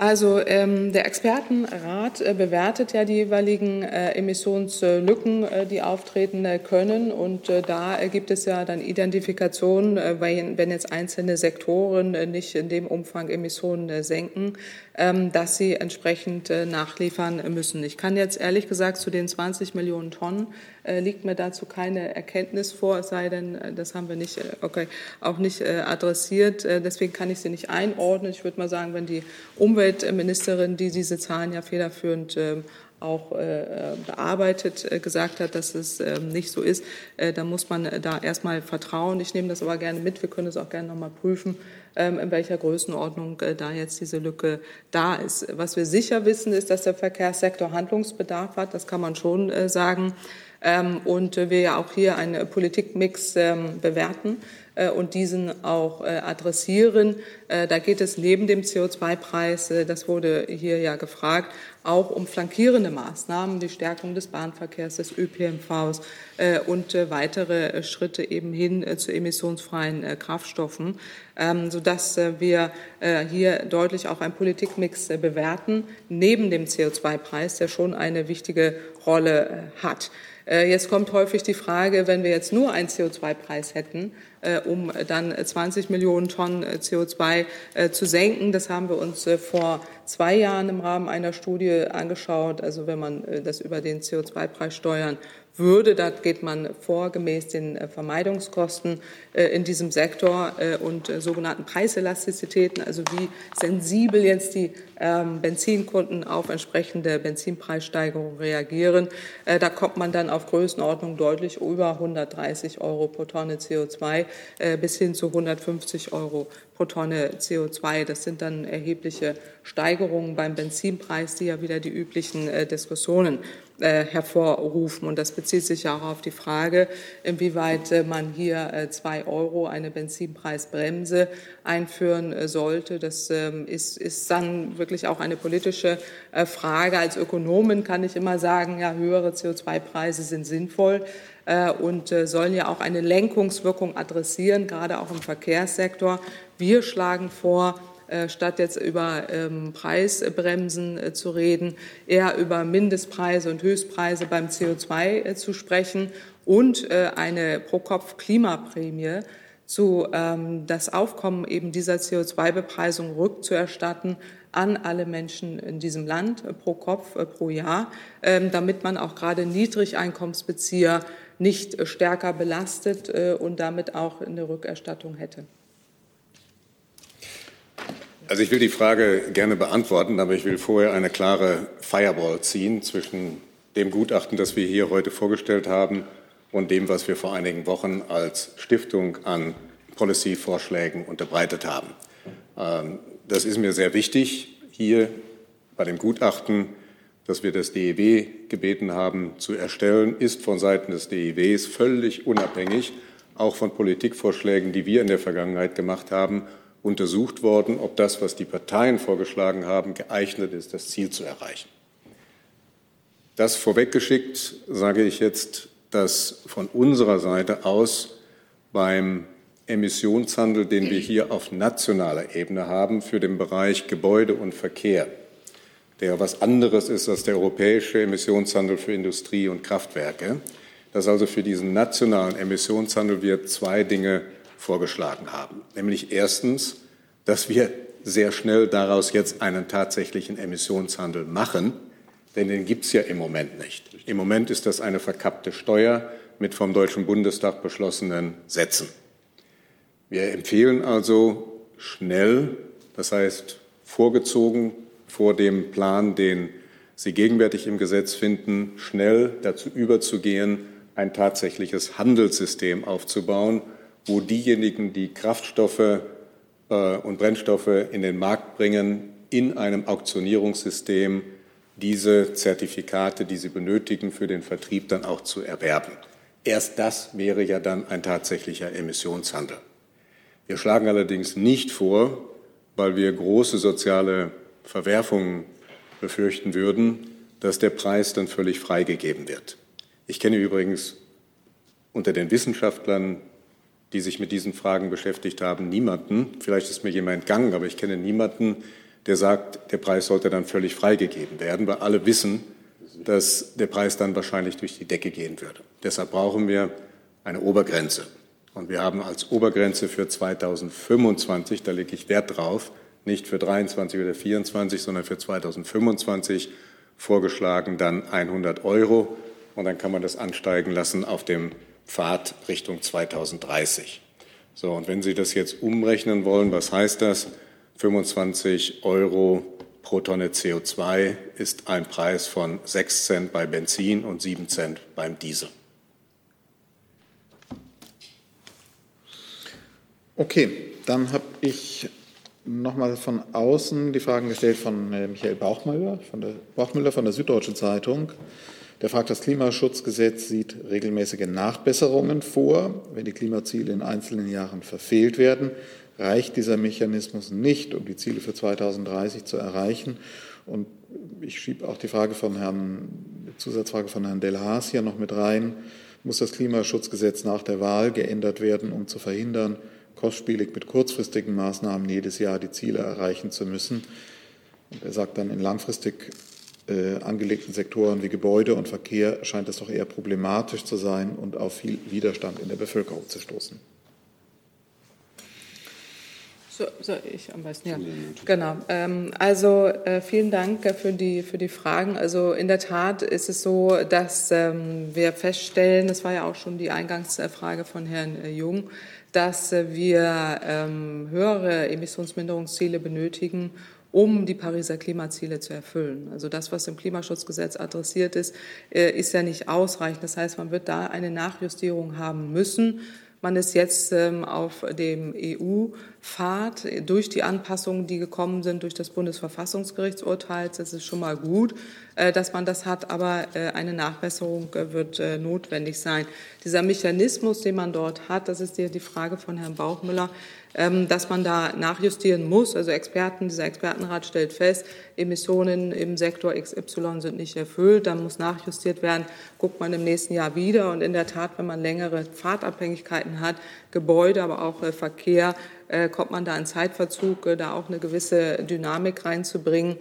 Also ähm, der Expertenrat äh, bewertet ja die jeweiligen äh, Emissionslücken, äh, die auftreten äh, können. Und äh, da gibt es ja dann Identifikationen, äh, wenn, wenn jetzt einzelne Sektoren nicht in dem Umfang Emissionen senken, ähm, dass sie entsprechend nachliefern müssen. Ich kann jetzt ehrlich gesagt zu den 20 Millionen Tonnen liegt mir dazu keine Erkenntnis vor, es sei denn, das haben wir nicht, okay, auch nicht adressiert. deswegen kann ich sie nicht einordnen. Ich würde mal sagen, wenn die Umwelt Umweltministerin, die diese Zahlen ja federführend ähm, auch äh, bearbeitet, äh, gesagt hat, dass es ähm, nicht so ist, äh, dann muss man da erstmal vertrauen. Ich nehme das aber gerne mit. Wir können es auch gerne nochmal prüfen, in welcher Größenordnung da jetzt diese Lücke da ist. Was wir sicher wissen, ist, dass der Verkehrssektor Handlungsbedarf hat. Das kann man schon sagen. Und wir ja auch hier einen Politikmix bewerten. Äh, und diesen auch äh, adressieren. Äh, da geht es neben dem CO2-Preis, das wurde hier ja gefragt, auch um flankierende Maßnahmen, die Stärkung des Bahnverkehrs, des ÖPNVs und weitere Schritte eben hin zu emissionsfreien Kraftstoffen, ähm, sodass wir hier deutlich auch einen Politikmix bewerten, neben dem CO2-Preis, der schon eine wichtige Rolle hat. Jetzt kommt häufig die Frage, wenn wir jetzt nur einen CO2-Preis hätten, äh, um dann 20 Millionen Tonnen äh, CO2 äh, zu senken. Das haben wir uns vor zwei Jahren im Rahmen einer Studie angeschaut. Also wenn man das über den CO2-Preis steuern würde. Da geht man vor gemäß den äh, Vermeidungskosten äh, in diesem Sektor äh, und sogenannten Preiselastizitäten, also wie sensibel jetzt die ähm, Benzinkunden auf entsprechende Benzinpreissteigerungen reagieren. Da kommt man dann auf Größenordnung deutlich über 130 Euro pro Tonne CO2 bis hin zu 150 Euro pro Tonne CO2. Das sind dann erhebliche Steigerungen beim Benzinpreis, die ja wieder die üblichen Diskussionen äh, hervorrufen. Und das bezieht sich auch auf die Frage, inwieweit äh, man hier äh, zwei Euro eine Benzinpreisbremse einführen sollte. Das ähm, ist, ist dann wirklich auch eine politische Frage. Als Ökonomen kann ich immer sagen, ja, höhere CO2-Preise sind sinnvoll und sollen ja auch eine Lenkungswirkung adressieren, gerade auch im Verkehrssektor. Wir schlagen vor, statt jetzt über ähm, Preisbremsen äh, zu reden, eher über Mindestpreise und Höchstpreise beim CO2 äh, zu sprechen und eine Pro-Kopf-Klimaprämie zu ähm, das Aufkommen eben dieser CO2-Bepreisung rückzuerstatten an alle Menschen in diesem Land pro Kopf pro Jahr, ähm, damit man auch gerade Niedrigeinkommensbezieher nicht stärker belastet und damit auch eine Rückerstattung hätte. Also ich will die Frage gerne beantworten, aber ich will vorher eine klare Firewall ziehen zwischen dem Gutachten, das wir hier heute vorgestellt haben, und dem, was wir vor einigen Wochen als Stiftung an Policy-Vorschlägen unterbreitet haben. Ähm, das ist mir sehr wichtig, hier bei dem Gutachten, das wir das DEW gebeten haben zu erstellen, ist von Seiten des DEWs völlig unabhängig, auch von Politikvorschlägen, die wir in der Vergangenheit gemacht haben untersucht worden, ob das, was die Parteien vorgeschlagen haben, geeignet ist, das Ziel zu erreichen. Das vorweggeschickt sage ich jetzt, dass von unserer Seite aus beim Emissionshandel, den wir hier auf nationaler Ebene haben, für den Bereich Gebäude und Verkehr, der was anderes ist als der europäische Emissionshandel für Industrie und Kraftwerke, dass also für diesen nationalen Emissionshandel wir zwei Dinge vorgeschlagen haben. Nämlich erstens, dass wir sehr schnell daraus jetzt einen tatsächlichen Emissionshandel machen, denn den gibt es ja im Moment nicht. Im Moment ist das eine verkappte Steuer mit vom Deutschen Bundestag beschlossenen Sätzen. Wir empfehlen also schnell, das heißt vorgezogen vor dem Plan, den Sie gegenwärtig im Gesetz finden, schnell dazu überzugehen, ein tatsächliches Handelssystem aufzubauen, wo diejenigen, die Kraftstoffe äh, und Brennstoffe in den Markt bringen, in einem Auktionierungssystem diese Zertifikate, die sie benötigen, für den Vertrieb dann auch zu erwerben. Erst das wäre ja dann ein tatsächlicher Emissionshandel. Wir schlagen allerdings nicht vor, weil wir große soziale Verwerfungen befürchten würden, dass der Preis dann völlig freigegeben wird. Ich kenne übrigens unter den Wissenschaftlern die sich mit diesen Fragen beschäftigt haben, niemanden, vielleicht ist mir jemand entgangen, aber ich kenne niemanden, der sagt, der Preis sollte dann völlig freigegeben werden, weil alle wissen, dass der Preis dann wahrscheinlich durch die Decke gehen würde. Deshalb brauchen wir eine Obergrenze. Und wir haben als Obergrenze für 2025, da lege ich Wert drauf, nicht für 23 oder 24, sondern für 2025 vorgeschlagen dann 100 Euro. Und dann kann man das ansteigen lassen auf dem Pfad Richtung 2030. So, und wenn Sie das jetzt umrechnen wollen, was heißt das? 25 Euro pro Tonne CO2 ist ein Preis von 6 Cent bei Benzin und 7 Cent beim Diesel. Okay, dann habe ich nochmal von außen die Fragen gestellt von äh, Michael Bauchmüller von der, Bauchmüller von der Süddeutschen Zeitung. Der fragt, das Klimaschutzgesetz sieht regelmäßige Nachbesserungen vor. Wenn die Klimaziele in einzelnen Jahren verfehlt werden, reicht dieser Mechanismus nicht, um die Ziele für 2030 zu erreichen. Und ich schiebe auch die Frage von Herrn, Zusatzfrage von Herrn Delhaas hier noch mit rein. Muss das Klimaschutzgesetz nach der Wahl geändert werden, um zu verhindern, kostspielig mit kurzfristigen Maßnahmen jedes Jahr die Ziele erreichen zu müssen? Und er sagt dann, in langfristig angelegten Sektoren wie Gebäude und Verkehr scheint es doch eher problematisch zu sein und auf viel Widerstand in der Bevölkerung zu stoßen. So, so ich am besten, ja. Genau. Ähm, also äh, vielen Dank für die, für die Fragen. Also in der Tat ist es so, dass ähm, wir feststellen, das war ja auch schon die Eingangsfrage von Herrn äh, Jung, dass äh, wir ähm, höhere Emissionsminderungsziele benötigen, um die Pariser Klimaziele zu erfüllen. Also das, was im Klimaschutzgesetz adressiert ist, äh, ist ja nicht ausreichend. Das heißt, man wird da eine Nachjustierung haben müssen. Man ist jetzt ähm, auf dem EU-Pfad durch die Anpassungen, die gekommen sind durch das Bundesverfassungsgerichtsurteil. Das ist schon mal gut, äh, dass man das hat, aber äh, eine Nachbesserung wird notwendig sein. Dieser Mechanismus, den man dort hat, das ist die Frage von Herrn Bauchmüller, dass man da nachjustieren muss. Also Experten, dieser Expertenrat stellt fest, Emissionen im Sektor XY sind nicht erfüllt, dann muss nachjustiert werden, guckt man im nächsten Jahr wieder. Und in der Tat, wenn man längere Fahrtabhängigkeiten hat, Gebäude, aber auch äh, Verkehr, äh, kommt man da in Zeitverzug, äh, da auch eine gewisse Dynamik reinzubringen.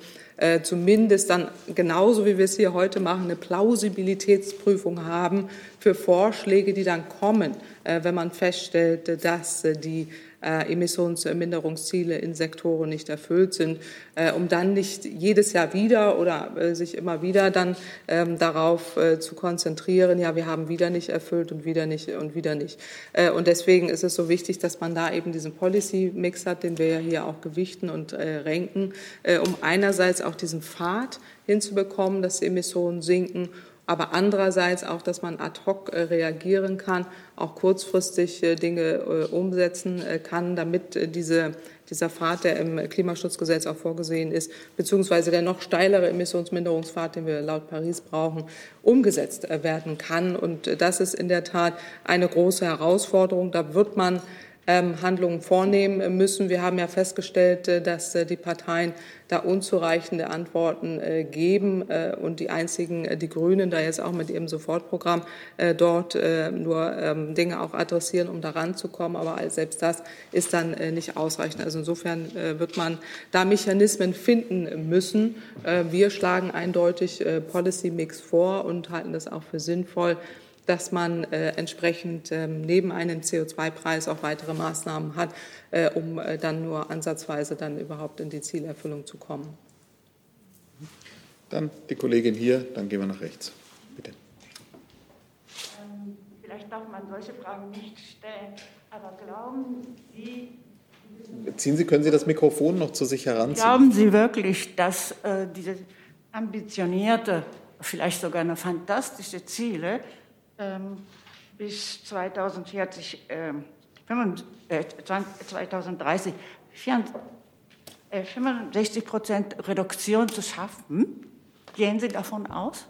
Zumindest dann genauso wie wir es hier heute machen, eine Plausibilitätsprüfung haben für Vorschläge, die dann kommen, wenn man feststellt, dass die Emissionsminderungsziele in Sektoren nicht erfüllt sind, äh, um dann nicht jedes Jahr wieder oder äh, sich immer wieder dann ähm, darauf zu konzentrieren, ja, wir haben wieder nicht erfüllt und wieder nicht und wieder nicht. Und deswegen ist es so wichtig, dass man da eben diesen Policy-Mix hat, den wir ja hier auch gewichten und renken, um einerseits auch diesen Pfad hinzubekommen, dass die Emissionen sinken aber andererseits auch, dass man ad hoc äh, reagieren kann, auch kurzfristig äh, Dinge äh, umsetzen kann, damit diese, dieser Pfad, der im Klimaschutzgesetz auch vorgesehen ist, beziehungsweise der noch steilere Emissionsminderungspfad, den wir laut Paris brauchen, umgesetzt werden kann. Und das ist in der Tat eine große Herausforderung. Da wird man Handlungen vornehmen müssen. Wir haben ja festgestellt, äh, dass äh, die Parteien da unzureichende Antworten äh, geben und die einzigen, die Grünen, da jetzt auch mit ihrem Sofortprogramm dort nur ähm, Dinge auch adressieren, um da ranzukommen. Aber selbst das ist dann nicht ausreichend. Also insofern wird man da Mechanismen finden müssen. Wir schlagen eindeutig Policy Mix vor und halten das auch für sinnvoll dass man äh, entsprechend ähm, neben einem CO2-Preis auch weitere Maßnahmen hat, äh, um äh, dann nur ansatzweise dann überhaupt in die Zielerfüllung zu kommen. Dann die Kollegin hier, dann gehen wir nach rechts. Bitte. Ähm, vielleicht darf man solche Fragen nicht stellen, aber glauben Sie, Ziehen Sie, können Sie das Mikrofon noch zu sich heranziehen? Glauben Sie wirklich, dass äh, diese ambitionierte, vielleicht sogar eine fantastische Ziele ähm, bis 2040, äh, 2030 65 Prozent Reduktion zu schaffen. Gehen Sie davon aus?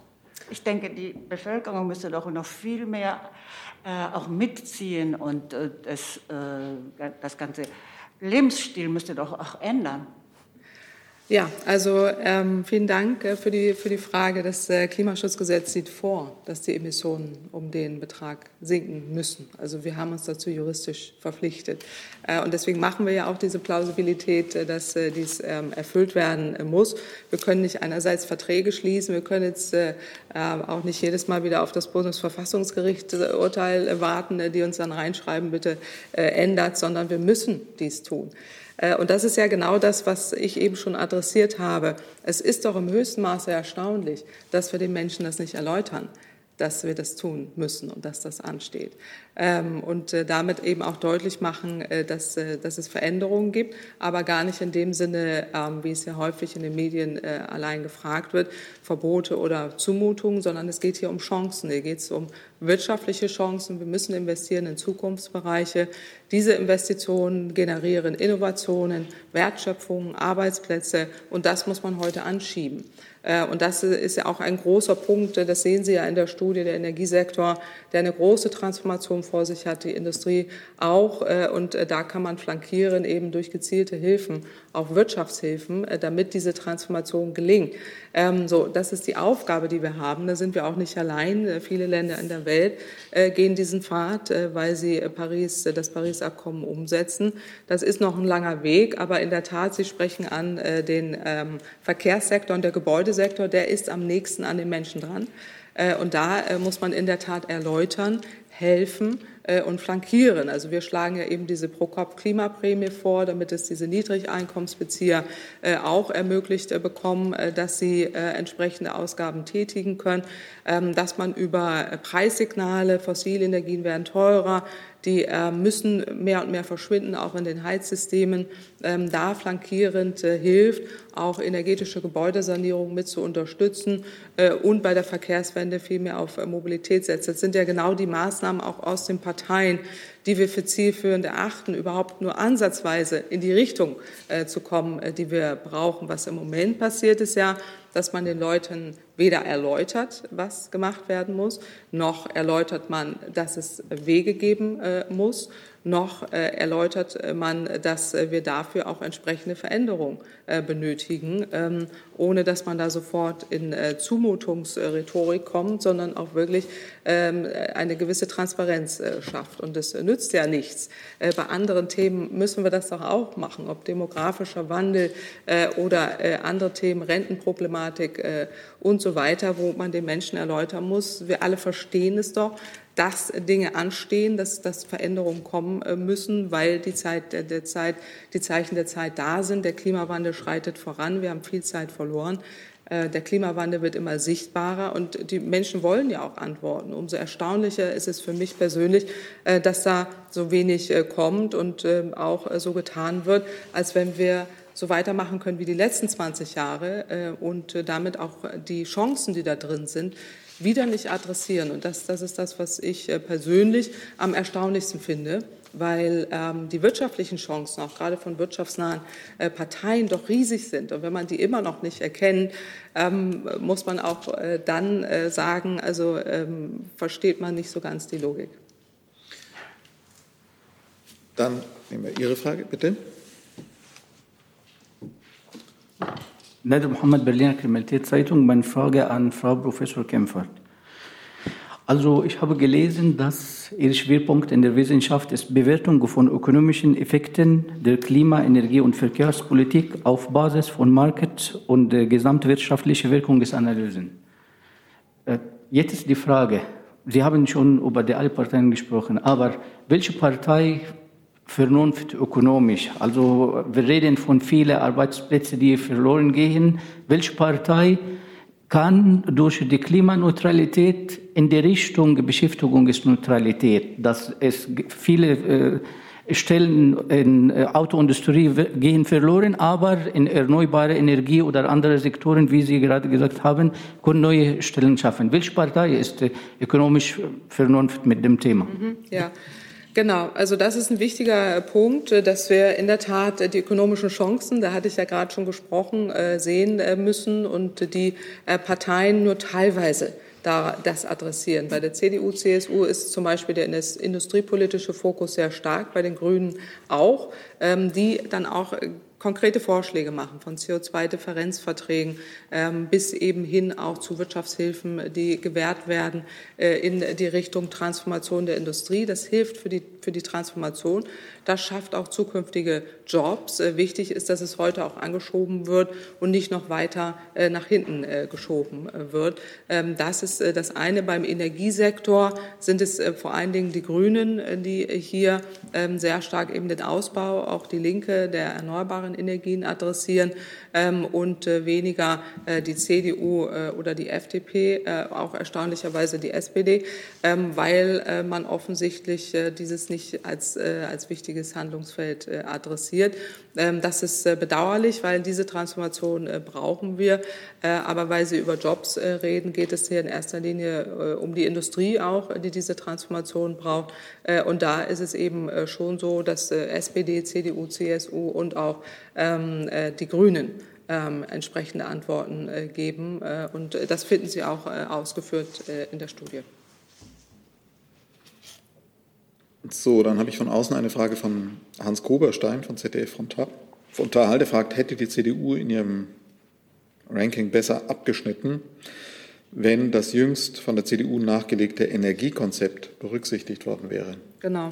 Ich denke, die Bevölkerung müsste doch noch viel mehr äh, auch mitziehen und äh, das, äh, das ganze Lebensstil müsste doch auch ändern. Ja, also ähm, vielen Dank äh, für, die, für die Frage. Das äh, Klimaschutzgesetz sieht vor, dass die Emissionen um den Betrag sinken müssen. Also wir haben uns dazu juristisch verpflichtet. Äh, und deswegen machen wir ja auch diese Plausibilität, äh, dass äh, dies ähm, erfüllt werden äh, muss. Wir können nicht einerseits Verträge schließen, wir können jetzt auch nicht jedes Mal wieder auf das Bundesverfassungsgericht Urteil warten, die uns dann reinschreiben, bitte ändert, sondern wir müssen dies tun. Äh, und das ist ja genau das, was ich eben schon adressiert habe. Es ist doch im höchsten Maße erstaunlich, dass wir den Menschen das nicht erläutern dass wir das tun müssen und dass das ansteht. Ähm, und äh, damit eben auch deutlich machen, äh, dass, dass es Veränderungen gibt, aber gar nicht in dem Sinne, ähm, wie es ja häufig in den Medien allein gefragt wird, Verbote oder Zumutungen, sondern es geht hier um Chancen. Hier geht es um wirtschaftliche Chancen. Wir müssen investieren in Zukunftsbereiche. Diese Investitionen generieren Innovationen, Wertschöpfung, Arbeitsplätze und das muss man heute anschieben. Äh, und das ist ja auch ein großer Punkt, das sehen Sie ja in der Studie, der Energiesektor, der eine große Transformation vor sich hat, die Industrie auch. Äh, und äh, da kann man flankieren eben durch gezielte Hilfen, auch Wirtschaftshilfen, damit diese Transformation gelingt. Ähm, so, das ist die Aufgabe, die wir haben. Da sind wir auch nicht allein. Viele Länder in der Welt gehen diesen Pfad, weil sie Paris, das Paris-Abkommen umsetzen. Das ist noch ein langer Weg, aber in der Tat, Sie sprechen an den ähm, Verkehrssektor und der Gebäude Sektor, der ist am nächsten an den Menschen dran. Äh, und da äh, muss man in der Tat erläutern, helfen, und flankieren. Also wir schlagen ja eben diese Pro-Kopf-Klimaprämie vor, damit es diese Niedrigeinkommensbezieher auch ermöglicht bekommen, dass sie entsprechende Ausgaben tätigen können, ähm, dass man über Preissignale, fossile Energien werden teurer, die äh, müssen mehr und mehr verschwinden, auch in den Heizsystemen. Ähm, da flankierend äh, hilft, auch energetische Gebäudesanierung mit zu unterstützen äh, und bei der Verkehrswende viel mehr auf Mobilität setzt. Das sind ja genau die Maßnahmen auch aus den Parteien, die wir für zielführend erachten, überhaupt nur ansatzweise in die Richtung zu kommen, die wir brauchen. Was im Moment passiert, ist ja, dass man den Leuten weder erläutert, was gemacht werden muss, noch erläutert man, dass es Wege geben äh, muss, noch äh, erläutert man, dass wir dafür auch entsprechende Veränderungen äh, benötigen, ähm, ohne dass man da sofort in äh, Zumutungsrhetorik kommt, sondern auch wirklich ähm, eine gewisse Transparenz äh, schafft. Und es nützt ja nichts. Äh, bei anderen Themen müssen wir das doch auch machen, ob demografischer Wandel oder andere Themen, Rentenproblematik und so weiter, wo man den Menschen erläutern muss. Wir alle verstehen es doch, dass Dinge anstehen, dass, dass Veränderungen kommen äh, müssen, weil die Zeit der Zeit, die Zeichen der Zeit da sind. Der Klimawandel schreitet voran. Wir haben viel Zeit verloren. Äh, der Klimawandel wird immer sichtbarer und die Menschen wollen ja auch Antworten. Umso erstaunlicher ist es für mich persönlich, äh, dass da so wenig kommt und ähm, auch so getan wird, als wenn wir so weitermachen können wie die letzten 20 Jahre und damit auch die Chancen, die da drin sind, wieder nicht adressieren. Und das, das ist das, was ich äh, persönlich am erstaunlichsten finde, weil ähm, die wirtschaftlichen Chancen auch gerade von wirtschaftsnahen äh, Parteien doch riesig sind. Und wenn man die immer noch nicht erkennt, ähm, muss man auch äh, dann äh, sagen, also ähm, versteht man nicht so ganz die Logik. Dann nehmen wir Ihre Frage, bitte. Nader Mohammed, Berliner Kriminalitätszeitung. Meine Frage an Frau Professor Kempfert. Also ich habe gelesen, dass Ihr Schwerpunkt in der Wissenschaft ist Bewertung von ökonomischen Effekten der Klima-, Energie- und Verkehrspolitik auf Basis von Market- und äh, gesamtwirtschaftliche Wirkungsanalysen. Jetzt ist die Frage, Sie haben schon über die alle Parteien gesprochen, aber welche Partei Vernunft ökonomisch. Also wir reden von vielen Arbeitsplätzen, die verloren gehen. Welche Partei kann durch die Klimaneutralität in die Richtung Beschäftigungsneutralität, dass es viele äh, Stellen in äh, Autoindustrie gehen verloren, aber in erneuerbare Energie oder andere Sektoren, wie Sie gerade gesagt haben, können neue Stellen schaffen. Welche Partei ist äh, ökonomisch Vernunft mit dem Thema? Mhm, ja. Genau, also das ist ein wichtiger Punkt, äh, dass wir in der Tat äh, die ökonomischen Chancen, da hatte ich ja gerade schon gesprochen, äh, sehen müssen und die Parteien nur teilweise das adressieren. Bei der CDU, CSU ist zum Beispiel der industriepolitische Fokus sehr stark, bei den Grünen auch, ähm, die dann auch konkrete Vorschläge machen, von CO2-Differenzverträgen ähm, bis eben hin auch zu Wirtschaftshilfen, die gewährt werden äh, in die Richtung Transformation der Industrie. Das hilft für die, für die Transformation. Das schafft auch zukünftige Jobs. Äh, wichtig ist, dass es heute auch angeschoben wird und nicht noch weiter äh, nach hinten äh, geschoben wird. Ähm, das ist das eine. Beim Energiesektor sind es vor allen Dingen die Grünen, die hier ähm, sehr stark eben den Ausbau, auch die Linke der erneuerbaren Energien adressieren ähm, und weniger die CDU oder die FDP, auch erstaunlicherweise die SPD, weil man offensichtlich dieses nicht als, als wichtiges Handlungsfeld äh, adressiert. Ähm, das ist äh, bedauerlich, weil diese Transformation äh, brauchen wir. Aber weil Sie über Jobs reden, geht es hier in erster Linie um die Industrie auch, die diese Transformation braucht. Und da ist es eben schon so, dass SPD, CDU, CSU und auch ähm, die Grünen ähm, entsprechende Antworten geben. Und das finden Sie auch ausgeführt in der Studie. So, dann habe ich von außen eine Frage von Hans Koberstein von ZDF Frontal. Frontal, der fragt, hätte die CDU in ihrem Ranking besser abgeschnitten, wenn das jüngst von der CDU nachgelegte Energiekonzept berücksichtigt worden wäre? Genau.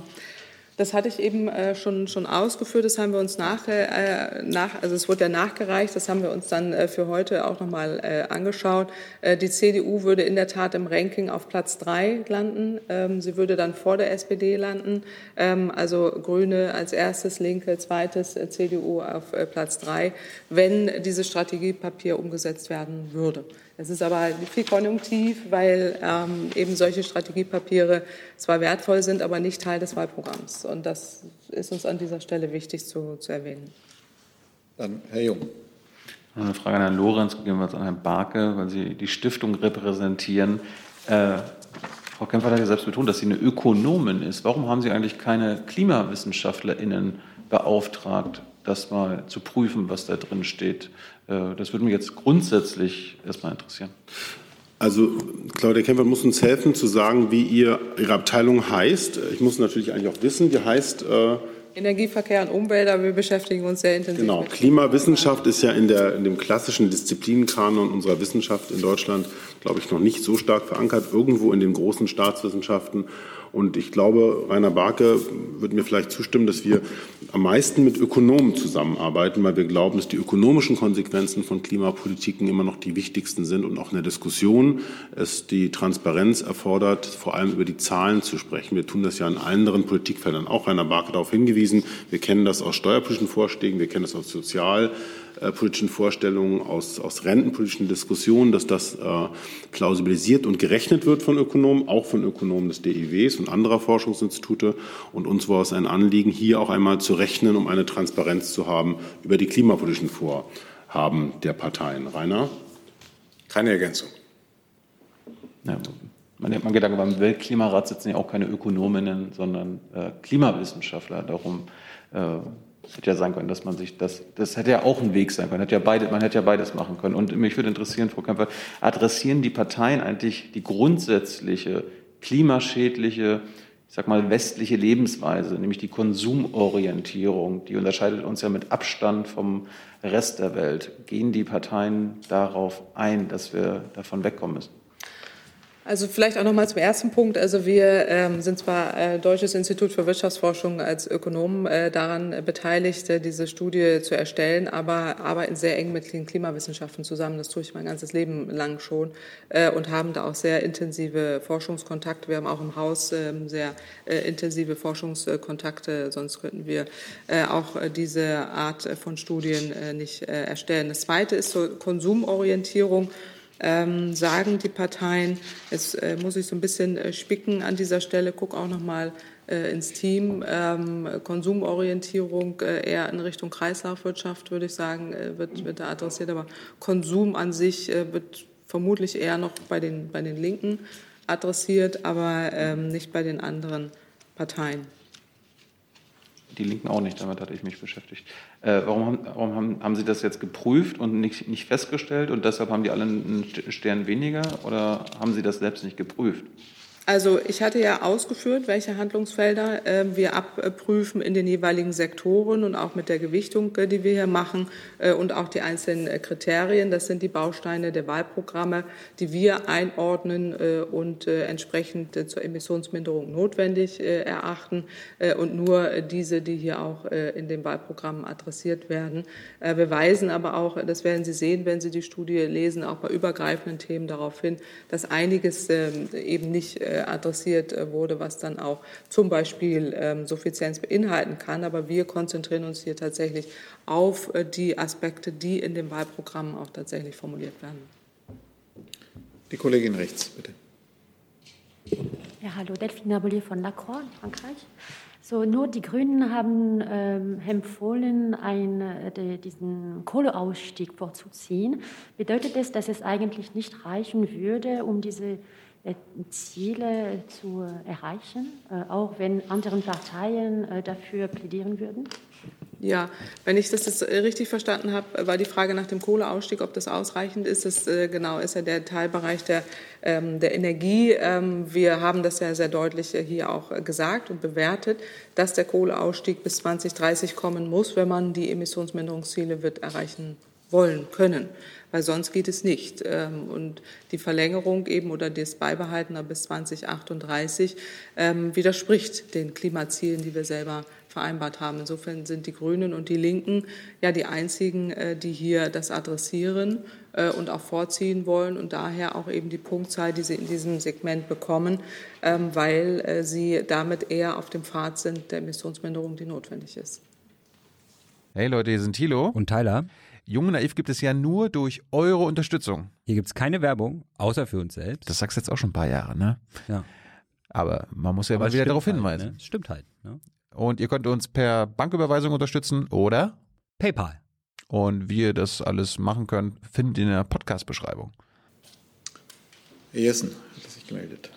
Das hatte ich eben äh, schon, schon ausgeführt. Das haben wir uns nach, äh, nach, also es wurde ja nachgereicht. Das haben wir uns dann äh, für heute auch nochmal äh, angeschaut. Äh, die CDU würde in der Tat im Ranking auf Platz drei landen. Ähm, sie würde dann vor der SPD landen. Ähm, also Grüne als erstes, Linke zweites, äh, CDU auf äh, Platz drei, wenn dieses Strategiepapier umgesetzt werden würde. Es ist aber viel konjunktiv, weil ähm, eben solche Strategiepapiere zwar wertvoll sind, aber nicht Teil des Wahlprogramms. Und das ist uns an dieser Stelle wichtig zu, zu erwähnen. Dann Herr Jung. Eine Frage an Herrn Lorenz, gegebenenfalls an Herrn Barke, weil Sie die Stiftung repräsentieren. Äh, Frau Kempfer hat ja selbst betont, dass sie eine Ökonomin ist. Warum haben Sie eigentlich keine KlimawissenschaftlerInnen beauftragt, das mal zu prüfen, was da drin steht? Äh, das würde mich jetzt grundsätzlich erstmal interessieren. Also Claudia Kämpfer muss uns helfen zu sagen, wie ihr, Ihre Abteilung heißt. Ich muss natürlich eigentlich auch wissen, die heißt äh Energieverkehr und Umwelt, aber wir beschäftigen uns sehr intensiv. Genau, Klimawissenschaft ist ja in, der, in dem klassischen Disziplinenkanon unserer Wissenschaft in Deutschland, glaube ich, noch nicht so stark verankert, irgendwo in den großen Staatswissenschaften. Und ich glaube, Rainer Barke wird mir vielleicht zustimmen, dass wir am meisten mit Ökonomen zusammenarbeiten, weil wir glauben, dass die ökonomischen Konsequenzen von Klimapolitiken immer noch die wichtigsten sind und auch in der Diskussion es die Transparenz erfordert, vor allem über die Zahlen zu sprechen. Wir tun das ja in anderen Politikfeldern auch. Rainer Barke darauf hingewiesen. Wir kennen das aus steuerpolitischen Vorschlägen, wir kennen das aus sozial äh, politischen Vorstellungen, aus, aus rentenpolitischen Diskussionen, dass das äh, plausibilisiert und gerechnet wird von Ökonomen, auch von Ökonomen des DIWs und anderer Forschungsinstitute. Und uns war es ein Anliegen, hier auch einmal zu rechnen, um eine Transparenz zu haben über die klimapolitischen Vorhaben der Parteien. Rainer? Keine Ergänzung. Ja, man, man Gedanke, beim Weltklimarat sitzen ja auch keine Ökonominnen, sondern äh, Klimawissenschaftler. Darum äh, Hätte ja sein können, dass man sich das, das hätte ja auch ein Weg sein können. Hätte ja beide, man hätte ja beides machen können. Und mich würde interessieren, Frau Kämpfer, adressieren die Parteien eigentlich die grundsätzliche klimaschädliche, ich sag mal, westliche Lebensweise, nämlich die Konsumorientierung, die unterscheidet uns ja mit Abstand vom Rest der Welt. Gehen die Parteien darauf ein, dass wir davon wegkommen müssen? Also vielleicht auch noch mal zum ersten Punkt. Also wir ähm, sind zwar äh, Deutsches Institut für Wirtschaftsforschung als Ökonomen äh, daran beteiligt, äh, diese Studie zu erstellen, aber arbeiten sehr eng mit den Klimawissenschaften zusammen. Das tue ich mein ganzes Leben lang schon äh, und haben da auch sehr intensive Forschungskontakte. Wir haben auch im Haus ähm, sehr äh, intensive Forschungskontakte, sonst könnten wir äh, auch diese Art von Studien nicht erstellen. Das Zweite ist zur Konsumorientierung ähm, sagen die Parteien. Jetzt äh, muss ich so ein bisschen äh, spicken an dieser Stelle, gucke auch noch mal äh, ins Team. Ähm, Konsumorientierung äh, eher in Richtung Kreislaufwirtschaft, würde ich sagen, äh, wird, wird da adressiert. Aber Konsum an sich äh, wird vermutlich eher noch bei den, bei den Linken adressiert, aber ähm, nicht bei den anderen Parteien die Linken auch nicht, damit hatte ich mich beschäftigt. Äh, warum, haben, warum haben, haben, Sie das jetzt geprüft und nicht, nicht festgestellt und deshalb haben die alle einen Stern weniger oder haben Sie das selbst nicht geprüft? Also ich hatte ja ausgeführt, welche Handlungsfelder äh, wir abprüfen in den jeweiligen Sektoren und auch mit der Gewichtung, äh, die wir hier machen äh, und auch die einzelnen äh, Kriterien. Das sind die Bausteine der Wahlprogramme, die wir einordnen äh, und äh, entsprechend zur Emissionsminderung notwendig erachten und nur diese, die hier auch in den Wahlprogrammen adressiert werden. wir weisen aber auch, das werden Sie sehen, wenn Sie die Studie lesen, auch bei übergreifenden Themen darauf hin, dass einiges ähm, eben nicht adressiert äh, wurde, was dann auch zum Beispiel ähm, Suffizienz beinhalten kann. Aber wir konzentrieren uns hier tatsächlich auf äh, die Aspekte, die in den Wahlprogrammen auch tatsächlich formuliert werden. Die Kollegin rechts, bitte. Ja, hallo, Delphine Nabolier von Lacroix in Frankreich. So, nur die Grünen haben ähm, empfohlen, ein, äh, diesen Kohleausstieg vorzuziehen. Bedeutet das, dass es eigentlich nicht reichen würde, um diese äh, Ziele zu erreichen, äh, auch wenn andere Parteien äh, dafür plädieren würden? Ja, wenn ich das richtig verstanden habe, war die Frage nach dem Kohleausstieg, ob das ausreichend ist. Das genau ist ja der Teilbereich der, ähm, der Energie. Ähm, wir haben das ja sehr deutlich hier auch gesagt und bewertet, dass der Kohleausstieg bis 2030 kommen muss, wenn man die Emissionsminderungsziele wird erreichen wollen können weil sonst geht es nicht. Ähm, und die Verlängerung eben oder das Beibehalten bis 2038 ähm, widerspricht den Klimazielen, die wir selber vereinbart haben. Insofern sind die Grünen und die Linken ja die einzigen, äh, die hier das adressieren äh, und auch vorziehen wollen und daher auch eben die Punktzahl, die sie in diesem Segment bekommen, ähm, weil äh, sie damit eher auf dem Pfad sind der Emissionsminderung, die notwendig ist. Hey Leute, hier sind Thilo und Tyler. Jung Naiv gibt es ja nur durch eure Unterstützung. Hier gibt es keine Werbung, außer für uns selbst. Das sagst du jetzt auch schon ein paar Jahre, ne? Ja. Aber man muss ja mal wieder darauf halt, hinweisen. Ne? Stimmt halt. Ne? Und ihr könnt uns per Banküberweisung unterstützen oder PayPal. Und wie ihr das alles machen könnt, findet ihr in der Podcast-Beschreibung. Herr Jessen hat sich gemeldet.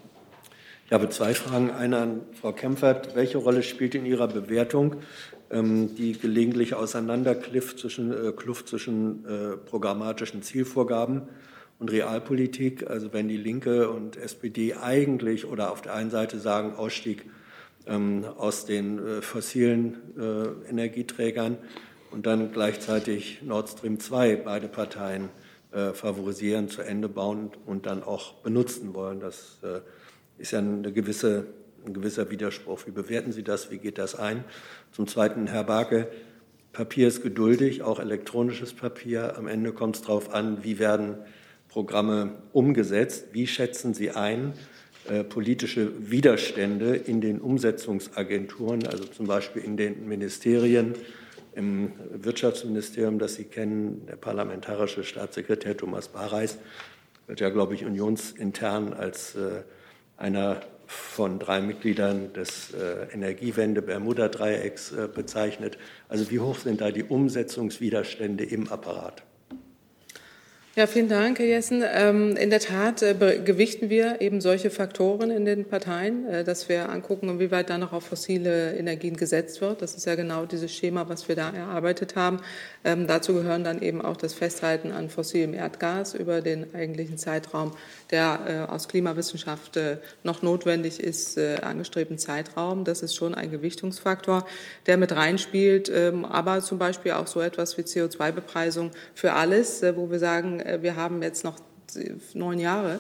Ich habe zwei Fragen. Eine an Frau Kempfert. Welche Rolle spielt in Ihrer Bewertung die gelegentliche Auseinanderkluft zwischen, äh, Kluft zwischen äh, programmatischen Zielvorgaben und Realpolitik. Also wenn die Linke und SPD eigentlich oder auf der einen Seite sagen Ausstieg ähm, aus den äh, fossilen äh, Energieträgern und dann gleichzeitig Nord Stream 2 beide Parteien äh, favorisieren, zu Ende bauen und dann auch benutzen wollen. Das äh, ist ja eine gewisse ein gewisser Widerspruch. Wie bewerten Sie das? Wie geht das ein? Zum Zweiten, Herr Barke, Papier ist geduldig, auch elektronisches Papier. Am Ende kommt es darauf an, wie werden Programme umgesetzt. Wie schätzen Sie ein äh, politische Widerstände in den Umsetzungsagenturen, also zum Beispiel in den Ministerien, im Wirtschaftsministerium, das Sie kennen, der parlamentarische Staatssekretär Thomas Bareis wird ja, glaube ich, unionsintern als äh, einer von drei Mitgliedern des äh, Energiewende-Bermuda-Dreiecks äh, bezeichnet. Also wie hoch sind da die Umsetzungswiderstände im Apparat? Ja, vielen Dank, Herr Jessen. Ähm, in der Tat äh, gewichten wir eben solche Faktoren in den Parteien, äh, dass wir angucken, inwieweit da noch auf fossile Energien gesetzt wird. Das ist ja genau dieses Schema, was wir da erarbeitet haben. Ähm, dazu gehören dann eben auch das Festhalten an fossilem Erdgas über den eigentlichen Zeitraum, der äh, aus Klimawissenschaft noch notwendig ist, angestrebten Zeitraum. Das ist schon ein Gewichtungsfaktor, der mit reinspielt. Ähm, aber zum Beispiel auch so etwas wie CO2-Bepreisung für alles, wo wir sagen, wir haben jetzt noch neun Jahre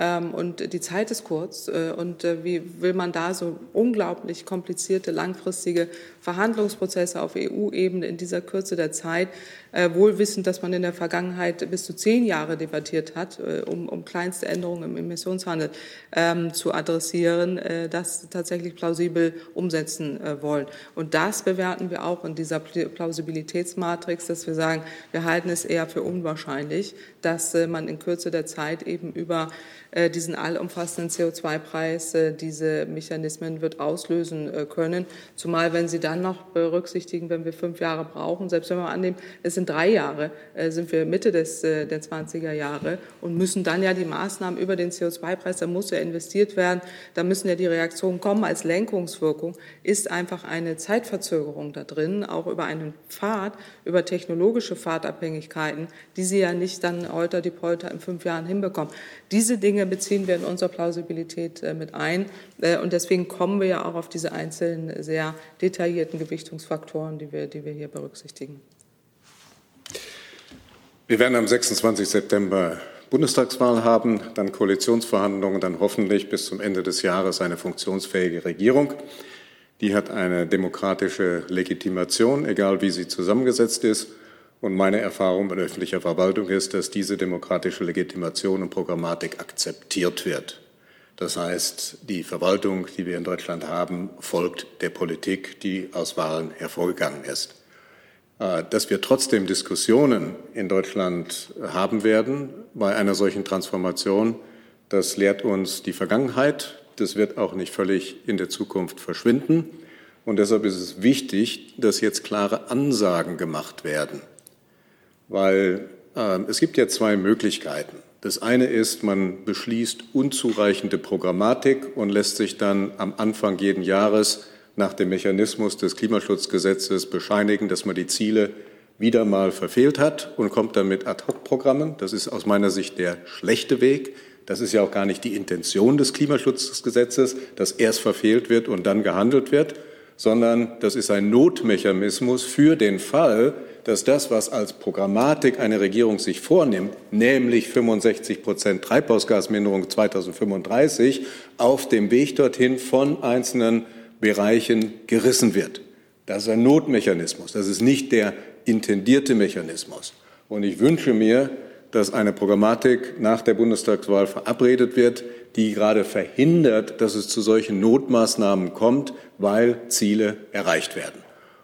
ähm, und die Zeit ist kurz. Äh, und äh, wie will man da so unglaublich komplizierte, langfristige Verhandlungsprozesse auf EU-Ebene in dieser Kürze der Zeit, äh, wohl wissend, dass man in der Vergangenheit bis zu zehn Jahre debattiert hat, um, um kleinste Änderungen im Emissionshandel ähm, zu adressieren, das tatsächlich plausibel umsetzen wollen. Und das bewerten wir auch in dieser Plausibilitätsmatrix, dass wir sagen, wir halten es eher für unwahrscheinlich, dass man in Kürze der Zeit eben über äh, diesen allumfassenden CO2-Preis, äh, diese Mechanismen wird auslösen äh, können. Zumal, wenn Sie dann noch berücksichtigen, wenn wir fünf Jahre brauchen, selbst wenn wir annehmen, es sind drei Jahre, sind wir Mitte des, der 20er Jahre und müssen dann ja die Maßnahmen über den CO2-Preis, da muss ja investiert werden, da müssen ja die Reaktionen kommen als Lenkungswirkung, ist einfach eine Zeitverzögerung da drin, auch über einen Pfad, über technologische Pfadabhängigkeiten, die Sie ja nicht dann holter die Polter in fünf Jahren hinbekommen. Diese Dinge beziehen wir in unsere Plausibilität äh, mit ein. Äh, und deswegen kommen wir ja auch auf diese einzelnen sehr detaillierten Gewichtungsfaktoren, die wir, die wir hier berücksichtigen. Wir werden am 26. September Bundestagswahl haben, dann Koalitionsverhandlungen, dann hoffentlich bis zum Ende des Jahres eine funktionsfähige Regierung. Die hat eine demokratische Legitimation, egal wie sie zusammengesetzt ist. Und meine Erfahrung in öffentlicher Verwaltung ist, dass diese demokratische Legitimation und Programmatik akzeptiert wird. Das heißt, die Verwaltung, die wir in Deutschland haben, folgt der Politik, die aus Wahlen hervorgegangen ist. Äh, dass wir trotzdem Diskussionen in Deutschland haben werden bei einer solchen Transformation, das lehrt uns die Vergangenheit. Das wird auch nicht völlig in der Zukunft verschwinden. Und deshalb ist es wichtig, dass jetzt klare Ansagen gemacht werden weil äh, es gibt ja zwei Möglichkeiten. Das eine ist, man beschließt unzureichende Programmatik und lässt sich dann am Anfang jeden Jahres nach dem Mechanismus des Klimaschutzgesetzes bescheinigen, dass man die Ziele wieder mal verfehlt hat und kommt dann mit Ad-hoc-Programmen. Das ist aus meiner Sicht der schlechte Weg. Das ist ja auch gar nicht die Intention des Klimaschutzgesetzes, dass erst verfehlt wird und dann gehandelt wird, sondern das ist ein Notmechanismus für den Fall, dass das, was als Programmatik eine Regierung sich vornimmt, nämlich 65 Prozent Treibhausgasminderung 2035, auf dem Weg dorthin von einzelnen Bereichen gerissen wird. Das ist ein Notmechanismus. Das ist nicht der intendierte Mechanismus. Und ich wünsche mir, dass eine Programmatik nach der Bundestagswahl verabredet wird, die gerade verhindert, dass es zu solchen Notmaßnahmen kommt, weil Ziele erreicht werden.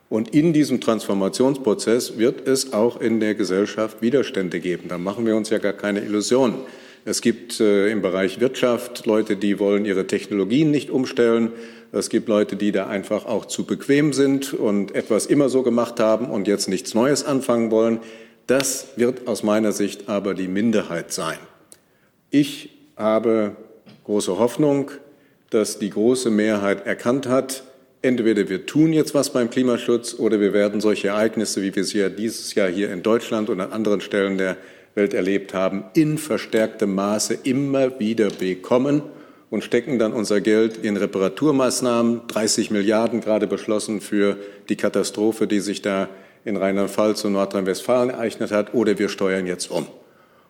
Und in diesem Transformationsprozess wird es auch in der Gesellschaft Widerstände geben. Da machen wir uns ja gar keine Illusionen. Es gibt äh, im Bereich Wirtschaft Leute, die wollen ihre Technologien nicht umstellen. Es gibt Leute, die da einfach auch zu bequem sind und etwas immer so gemacht haben und jetzt nichts Neues anfangen wollen. Das wird aus meiner Sicht aber die Minderheit sein. Ich habe große Hoffnung, dass die große Mehrheit erkannt hat, entweder wir tun jetzt was beim Klimaschutz oder wir werden solche Ereignisse, wie wir sie ja dieses Jahr hier in Deutschland und an anderen Stellen der Welt erlebt haben, in verstärktem Maße immer wieder bekommen und stecken dann unser Geld in Reparaturmaßnahmen, 30 Milliarden gerade beschlossen für die Katastrophe, die sich da in Rheinland-Pfalz und Nordrhein-Westfalen ereignet hat, oder wir steuern jetzt um.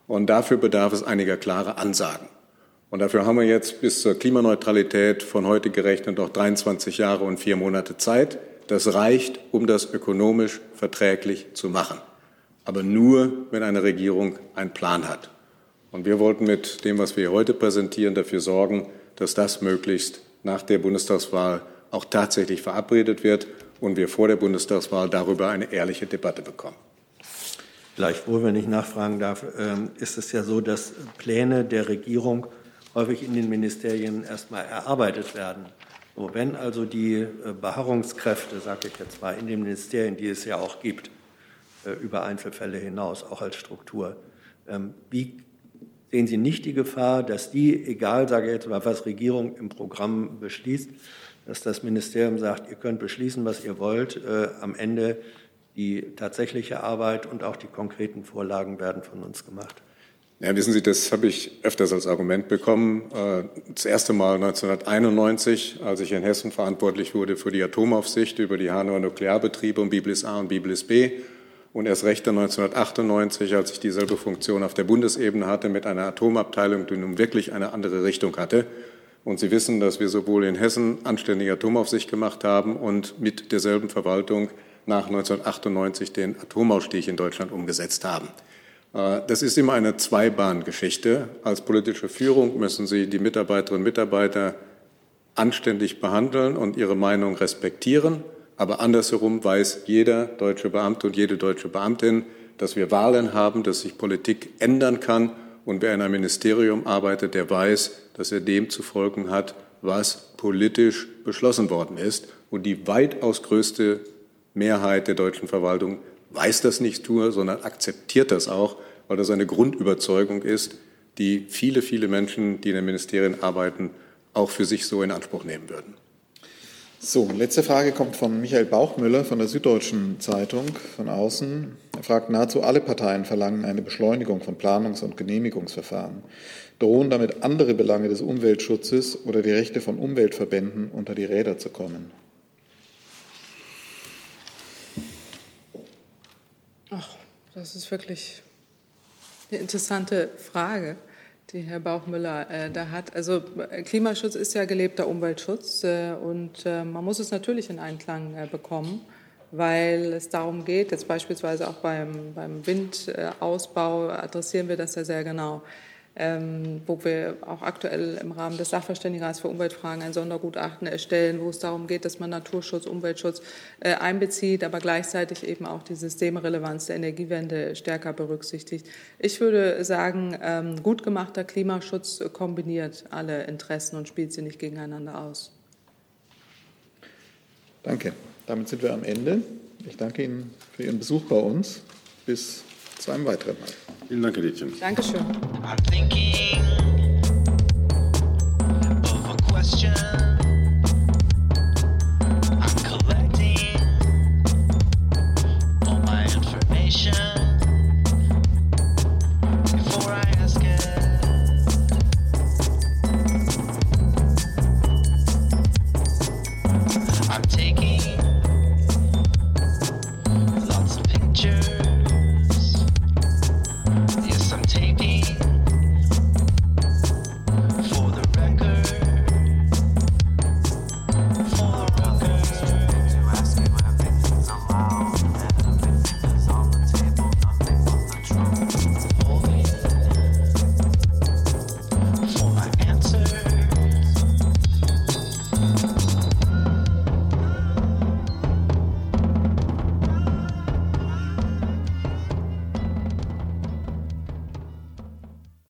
Und dafür bedarf es einiger klarer Ansagen. Und dafür haben wir jetzt bis zur Klimaneutralität von heute gerechnet noch 23 Jahre und vier Monate Zeit. Das reicht, um das ökonomisch verträglich zu machen. Aber nur, wenn eine Regierung einen Plan hat. Und wir wollten mit dem, was wir heute präsentieren, dafür sorgen, dass das möglichst nach der Bundestagswahl auch tatsächlich verabredet wird und wir vor der Bundestagswahl darüber eine ehrliche Debatte bekommen. Gleichwohl, wenn ich nachfragen darf, ähm, ist es ja so, dass Pläne der Regierung häufig in den Ministerien erstmal erarbeitet werden. So, wenn also die äh, Beharrungskräfte, sage ich jetzt mal, in den Ministerien, die es ja auch gibt, äh, über Einzelfälle hinaus, auch als Struktur, ähm, wie sehen Sie nicht die Gefahr, dass die, egal, sage ich jetzt mal, was Regierung im Programm beschließt, dass das Ministerium sagt, ihr könnt beschließen, was ihr wollt. Äh, am Ende die tatsächliche Arbeit und auch die konkreten Vorlagen werden von uns gemacht. Ja, wissen Sie, das habe ich öfters als Argument bekommen. Äh, das erste Mal 1991, als ich in Hessen verantwortlich wurde für die Atomaufsicht über die Hanauer Nuklearbetriebe und Biblis A und Biblis B. Und erst recht 1998, als ich dieselbe Funktion auf der Bundesebene hatte mit einer Atomabteilung, die nun wirklich eine andere Richtung hatte. Und Sie wissen, dass wir sowohl in Hessen anständige Atomaufsicht gemacht haben und mit derselben Verwaltung nach 1998 den Atomausstieg in Deutschland umgesetzt haben. Äh, das ist immer eine Zweibahngeschichte. Als politische Führung müssen Sie die Mitarbeiterinnen und Mitarbeiter anständig behandeln und ihre Meinung respektieren. Aber andersherum weiß jeder deutsche Beamte und jede deutsche Beamtin, dass wir Wahlen haben, dass sich Politik ändern kann und wer in einem Ministerium arbeitet, der weiß, dass er dem zu folgen hat, was politisch beschlossen worden ist. Und die weitaus größte Mehrheit der deutschen Verwaltung weiß das nicht nur, sondern akzeptiert das auch, weil das eine Grundüberzeugung ist, die viele, viele Menschen, die in den Ministerien arbeiten, auch für sich so in Anspruch nehmen würden. So, letzte Frage kommt von Michael Bauchmüller von der Süddeutschen Zeitung von außen. Er fragt, nahezu alle Parteien verlangen eine Beschleunigung von Planungs- und Genehmigungsverfahren. Drohen damit andere Belange des Umweltschutzes oder die Rechte von Umweltverbänden unter die Räder zu kommen? Ach, das ist wirklich eine interessante Frage die Herr Bauchmüller äh, da hat. Also äh, Klimaschutz ist ja gelebter Umweltschutz äh, und äh, man muss es natürlich in Einklang äh, bekommen, weil es darum geht, jetzt beispielsweise auch beim, beim Windausbau adressieren wir das ja sehr genau ähm, wo wir auch aktuell im Rahmen des Sachverständigenrats für Umweltfragen ein Sondergutachten erstellen, wo es darum geht, dass man Naturschutz, Umweltschutz äh, einbezieht, aber gleichzeitig eben auch die Systemrelevanz der Energiewende stärker berücksichtigt. Ich würde sagen, ähm, gut gemachter Klimaschutz kombiniert alle Interessen und spielt sie nicht gegeneinander aus. Danke. Damit sind wir am Ende. Ich danke Ihnen für Ihren Besuch bei uns. Bis zu einem weiteren Mal. Vielen Dank, Herr Liedchen. Dankeschön. I'm thinking of a question.